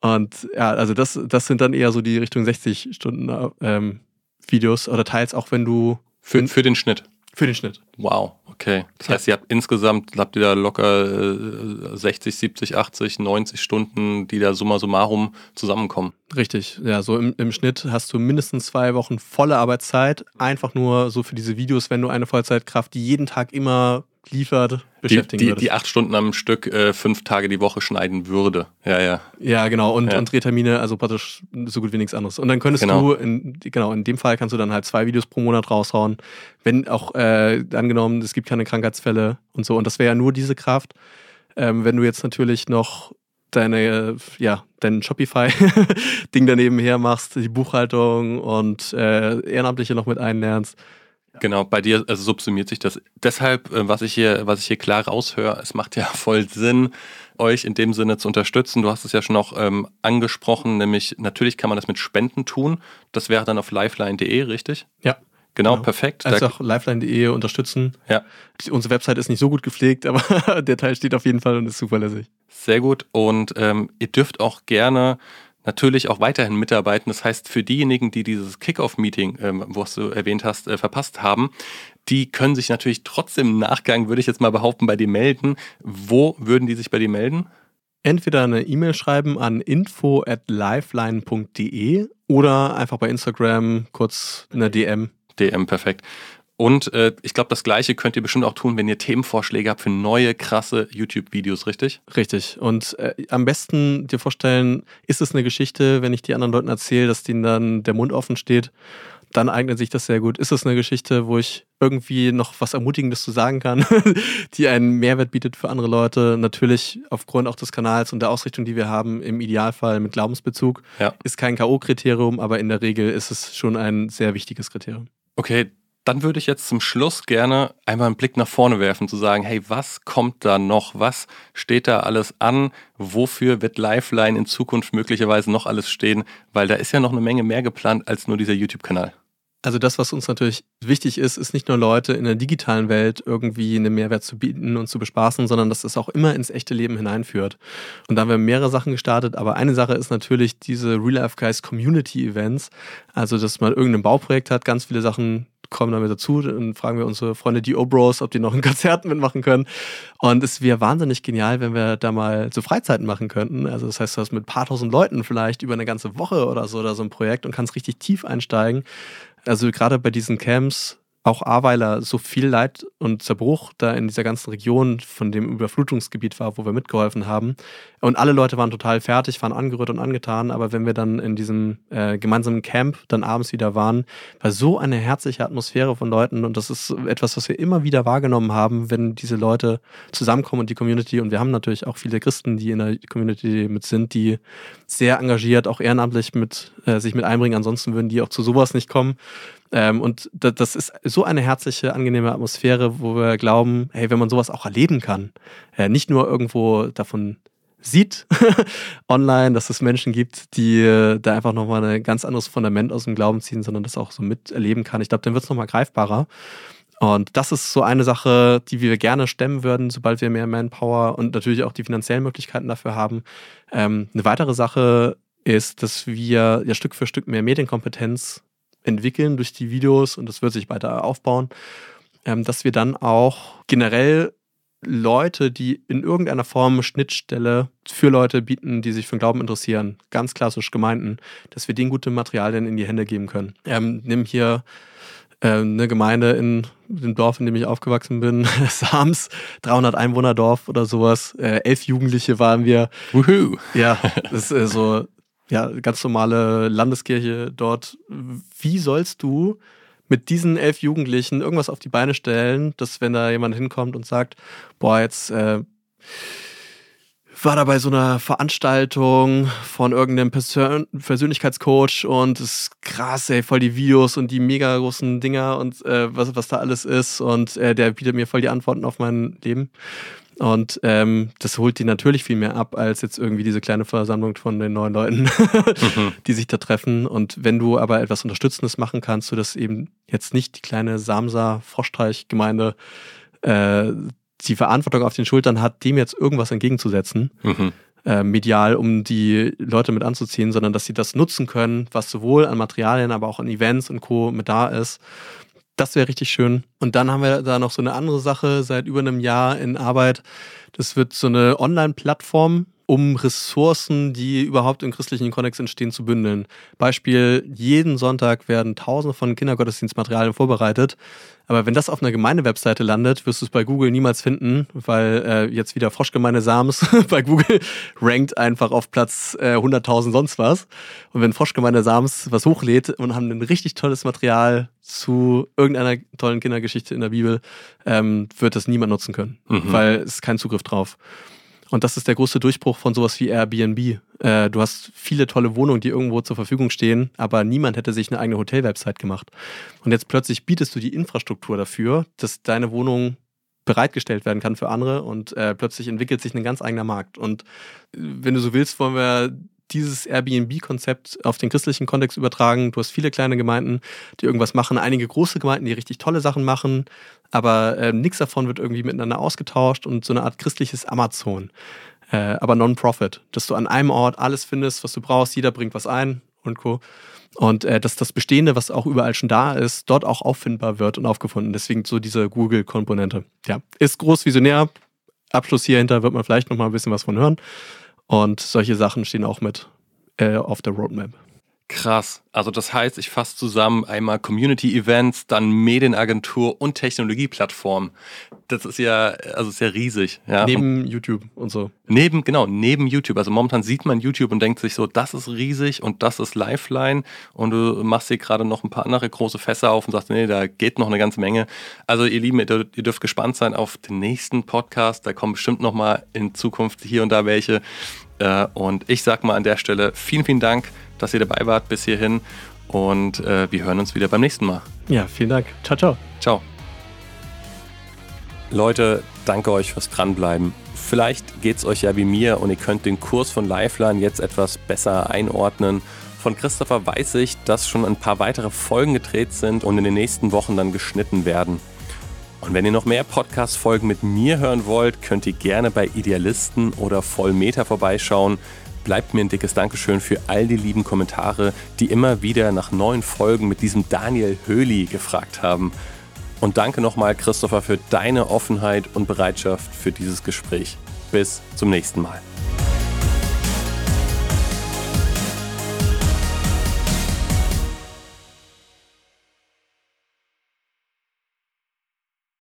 Und ja, also das, das sind dann eher so die Richtung 60 Stunden ähm, Videos oder teils auch wenn du. Für, für den Schnitt. Für den Schnitt. Wow, okay. Das heißt, ihr habt insgesamt, habt ihr da locker 60, 70, 80, 90 Stunden, die da summa summarum zusammenkommen. Richtig, ja, so im, im Schnitt hast du mindestens zwei Wochen volle Arbeitszeit. Einfach nur so für diese Videos, wenn du eine Vollzeitkraft, die jeden Tag immer liefert, beschäftigen die, die, die, acht Stunden am Stück äh, fünf Tage die Woche schneiden würde. Ja, ja. Ja, genau. Und, ja. und Drehtermine, also praktisch so gut wie nichts anderes. Und dann könntest genau. du, in, genau, in dem Fall kannst du dann halt zwei Videos pro Monat raushauen. Wenn auch äh, angenommen, es gibt keine Krankheitsfälle und so. Und das wäre ja nur diese Kraft. Ähm, wenn du jetzt natürlich noch deine, ja, dein Shopify-Ding [laughs] daneben her machst, die Buchhaltung und äh, Ehrenamtliche noch mit einlernst, Genau, bei dir also subsumiert sich das. Deshalb, äh, was ich hier, was ich hier klar raushöre, es macht ja [laughs] voll Sinn, euch in dem Sinne zu unterstützen. Du hast es ja schon auch ähm, angesprochen, nämlich natürlich kann man das mit Spenden tun. Das wäre dann auf lifeline.de, richtig? Ja. Genau, genau. perfekt. Also auch lifeline.de unterstützen. Ja. Unsere Website ist nicht so gut gepflegt, [laughs] aber der Teil steht auf jeden Fall und ist zuverlässig. Sehr gut. Und ähm, ihr dürft auch gerne natürlich auch weiterhin mitarbeiten. Das heißt, für diejenigen, die dieses Kickoff-Meeting, ähm, was du erwähnt hast, äh, verpasst haben, die können sich natürlich trotzdem im Nachgang, würde ich jetzt mal behaupten, bei dir melden. Wo würden die sich bei dir melden? Entweder eine E-Mail schreiben an info at lifeline.de oder einfach bei Instagram kurz eine DM. DM, perfekt. Und äh, ich glaube, das Gleiche könnt ihr bestimmt auch tun, wenn ihr Themenvorschläge habt für neue, krasse YouTube-Videos, richtig? Richtig. Und äh, am besten dir vorstellen, ist es eine Geschichte, wenn ich die anderen Leuten erzähle, dass denen dann der Mund offen steht. dann eignet sich das sehr gut. Ist es eine Geschichte, wo ich irgendwie noch was Ermutigendes zu sagen kann, [laughs] die einen Mehrwert bietet für andere Leute? Natürlich aufgrund auch des Kanals und der Ausrichtung, die wir haben, im Idealfall mit Glaubensbezug. Ja. Ist kein K.O.-Kriterium, aber in der Regel ist es schon ein sehr wichtiges Kriterium. Okay, dann würde ich jetzt zum Schluss gerne einmal einen Blick nach vorne werfen, zu sagen, hey, was kommt da noch? Was steht da alles an? Wofür wird Lifeline in Zukunft möglicherweise noch alles stehen? Weil da ist ja noch eine Menge mehr geplant als nur dieser YouTube-Kanal. Also das, was uns natürlich wichtig ist, ist nicht nur Leute in der digitalen Welt irgendwie einen Mehrwert zu bieten und zu bespaßen, sondern dass es auch immer ins echte Leben hineinführt. Und da haben wir mehrere Sachen gestartet, aber eine Sache ist natürlich diese Real Life Guys Community Events. Also, dass man irgendein Bauprojekt hat, ganz viele Sachen kommen damit dazu. Dann fragen wir unsere Freunde, die Obros, ob die noch ein Konzert mitmachen können. Und es wäre wahnsinnig genial, wenn wir da mal so Freizeiten machen könnten. Also das heißt, du hast mit paar tausend Leuten vielleicht über eine ganze Woche oder so oder so ein Projekt und kannst richtig tief einsteigen. Also gerade bei diesen Camps auch A, weil er so viel Leid und Zerbruch da in dieser ganzen Region von dem Überflutungsgebiet war, wo wir mitgeholfen haben. Und alle Leute waren total fertig, waren angerührt und angetan. Aber wenn wir dann in diesem äh, gemeinsamen Camp dann abends wieder waren, war so eine herzliche Atmosphäre von Leuten. Und das ist etwas, was wir immer wieder wahrgenommen haben, wenn diese Leute zusammenkommen und die Community. Und wir haben natürlich auch viele Christen, die in der Community mit sind, die sehr engagiert, auch ehrenamtlich mit, äh, sich mit einbringen. Ansonsten würden die auch zu sowas nicht kommen. Ähm, und das ist so eine herzliche, angenehme Atmosphäre, wo wir glauben, hey, wenn man sowas auch erleben kann, äh, nicht nur irgendwo davon sieht [laughs] online, dass es Menschen gibt, die äh, da einfach nochmal ein ganz anderes Fundament aus dem Glauben ziehen, sondern das auch so miterleben kann. Ich glaube, dann wird es nochmal greifbarer. Und das ist so eine Sache, die wir gerne stemmen würden, sobald wir mehr Manpower und natürlich auch die finanziellen Möglichkeiten dafür haben. Ähm, eine weitere Sache ist, dass wir ja Stück für Stück mehr Medienkompetenz entwickeln durch die Videos und das wird sich weiter aufbauen, ähm, dass wir dann auch generell Leute, die in irgendeiner Form Schnittstelle für Leute bieten, die sich für den Glauben interessieren, ganz klassisch Gemeinden, dass wir denen gute Materialien in die Hände geben können. Ähm, nimm hier äh, eine Gemeinde in dem Dorf, in dem ich aufgewachsen bin, [laughs] Sams, 300 Einwohner-Dorf oder sowas. Äh, elf Jugendliche waren wir. Woohoo! Ja, das ist äh, so ja, ganz normale Landeskirche dort. Wie sollst du mit diesen elf Jugendlichen irgendwas auf die Beine stellen, dass wenn da jemand hinkommt und sagt, boah, jetzt äh, war da bei so einer Veranstaltung von irgendeinem Persön Persönlichkeitscoach und es ist krass, ey, voll die Videos und die mega großen Dinger und äh, was, was da alles ist und äh, der bietet mir voll die Antworten auf mein Leben. Und ähm, das holt die natürlich viel mehr ab, als jetzt irgendwie diese kleine Versammlung von den neuen Leuten, [laughs] mhm. die sich da treffen. Und wenn du aber etwas Unterstützendes machen kannst, so dass eben jetzt nicht die kleine Samsa-Froschteich-Gemeinde äh, die Verantwortung auf den Schultern hat, dem jetzt irgendwas entgegenzusetzen, mhm. äh, medial, um die Leute mit anzuziehen, sondern dass sie das nutzen können, was sowohl an Materialien, aber auch an Events und Co. mit da ist das wäre richtig schön. Und dann haben wir da noch so eine andere Sache seit über einem Jahr in Arbeit. Das wird so eine Online-Plattform, um Ressourcen, die überhaupt im christlichen Kontext entstehen, zu bündeln. Beispiel, jeden Sonntag werden tausende von Kindergottesdienstmaterialien vorbereitet. Aber wenn das auf einer Gemeindewebseite landet, wirst du es bei Google niemals finden, weil äh, jetzt wieder Froschgemeinde Sams [laughs] bei Google rankt einfach auf Platz äh, 100.000 sonst was. Und wenn Froschgemeinde Sams was hochlädt und haben ein richtig tolles Material zu irgendeiner tollen Kindergeschichte in der Bibel, ähm, wird das niemand nutzen können, mhm. weil es keinen Zugriff drauf. Und das ist der große Durchbruch von sowas wie Airbnb. Äh, du hast viele tolle Wohnungen, die irgendwo zur Verfügung stehen, aber niemand hätte sich eine eigene Hotel-Website gemacht. Und jetzt plötzlich bietest du die Infrastruktur dafür, dass deine Wohnung bereitgestellt werden kann für andere und äh, plötzlich entwickelt sich ein ganz eigener Markt. Und äh, wenn du so willst, wollen wir dieses Airbnb-Konzept auf den christlichen Kontext übertragen. Du hast viele kleine Gemeinden, die irgendwas machen, einige große Gemeinden, die richtig tolle Sachen machen, aber äh, nichts davon wird irgendwie miteinander ausgetauscht und so eine Art christliches Amazon, äh, aber Non-Profit, dass du an einem Ort alles findest, was du brauchst, jeder bringt was ein und Co. Und äh, dass das Bestehende, was auch überall schon da ist, dort auch auffindbar wird und aufgefunden. Deswegen so diese Google-Komponente. Ja, ist groß visionär. Abschluss hierhinter wird man vielleicht noch mal ein bisschen was von hören. Und solche Sachen stehen auch mit äh, auf der Roadmap. Krass. Also das heißt, ich fasse zusammen einmal Community Events, dann Medienagentur und Technologieplattform. Das ist ja, also ist ja riesig. Ja. Neben YouTube und so. Neben, genau, neben YouTube. Also momentan sieht man YouTube und denkt sich so, das ist riesig und das ist Lifeline und du machst hier gerade noch ein paar andere große Fässer auf und sagst, nee, da geht noch eine ganze Menge. Also ihr Lieben, ihr dürft gespannt sein auf den nächsten Podcast. Da kommen bestimmt noch mal in Zukunft hier und da welche. Äh, und ich sag mal an der Stelle vielen, vielen Dank dass ihr dabei wart bis hierhin. Und äh, wir hören uns wieder beim nächsten Mal. Ja, vielen Dank. Ciao, ciao. Ciao. Leute, danke euch fürs Dranbleiben. Vielleicht geht es euch ja wie mir und ihr könnt den Kurs von Lifeline jetzt etwas besser einordnen. Von Christopher weiß ich, dass schon ein paar weitere Folgen gedreht sind und in den nächsten Wochen dann geschnitten werden. Und wenn ihr noch mehr Podcast-Folgen mit mir hören wollt, könnt ihr gerne bei Idealisten oder Vollmeter vorbeischauen bleibt mir ein dickes Dankeschön für all die lieben Kommentare, die immer wieder nach neuen Folgen mit diesem Daniel Höhli gefragt haben. Und danke nochmal, Christopher, für deine Offenheit und Bereitschaft für dieses Gespräch. Bis zum nächsten Mal.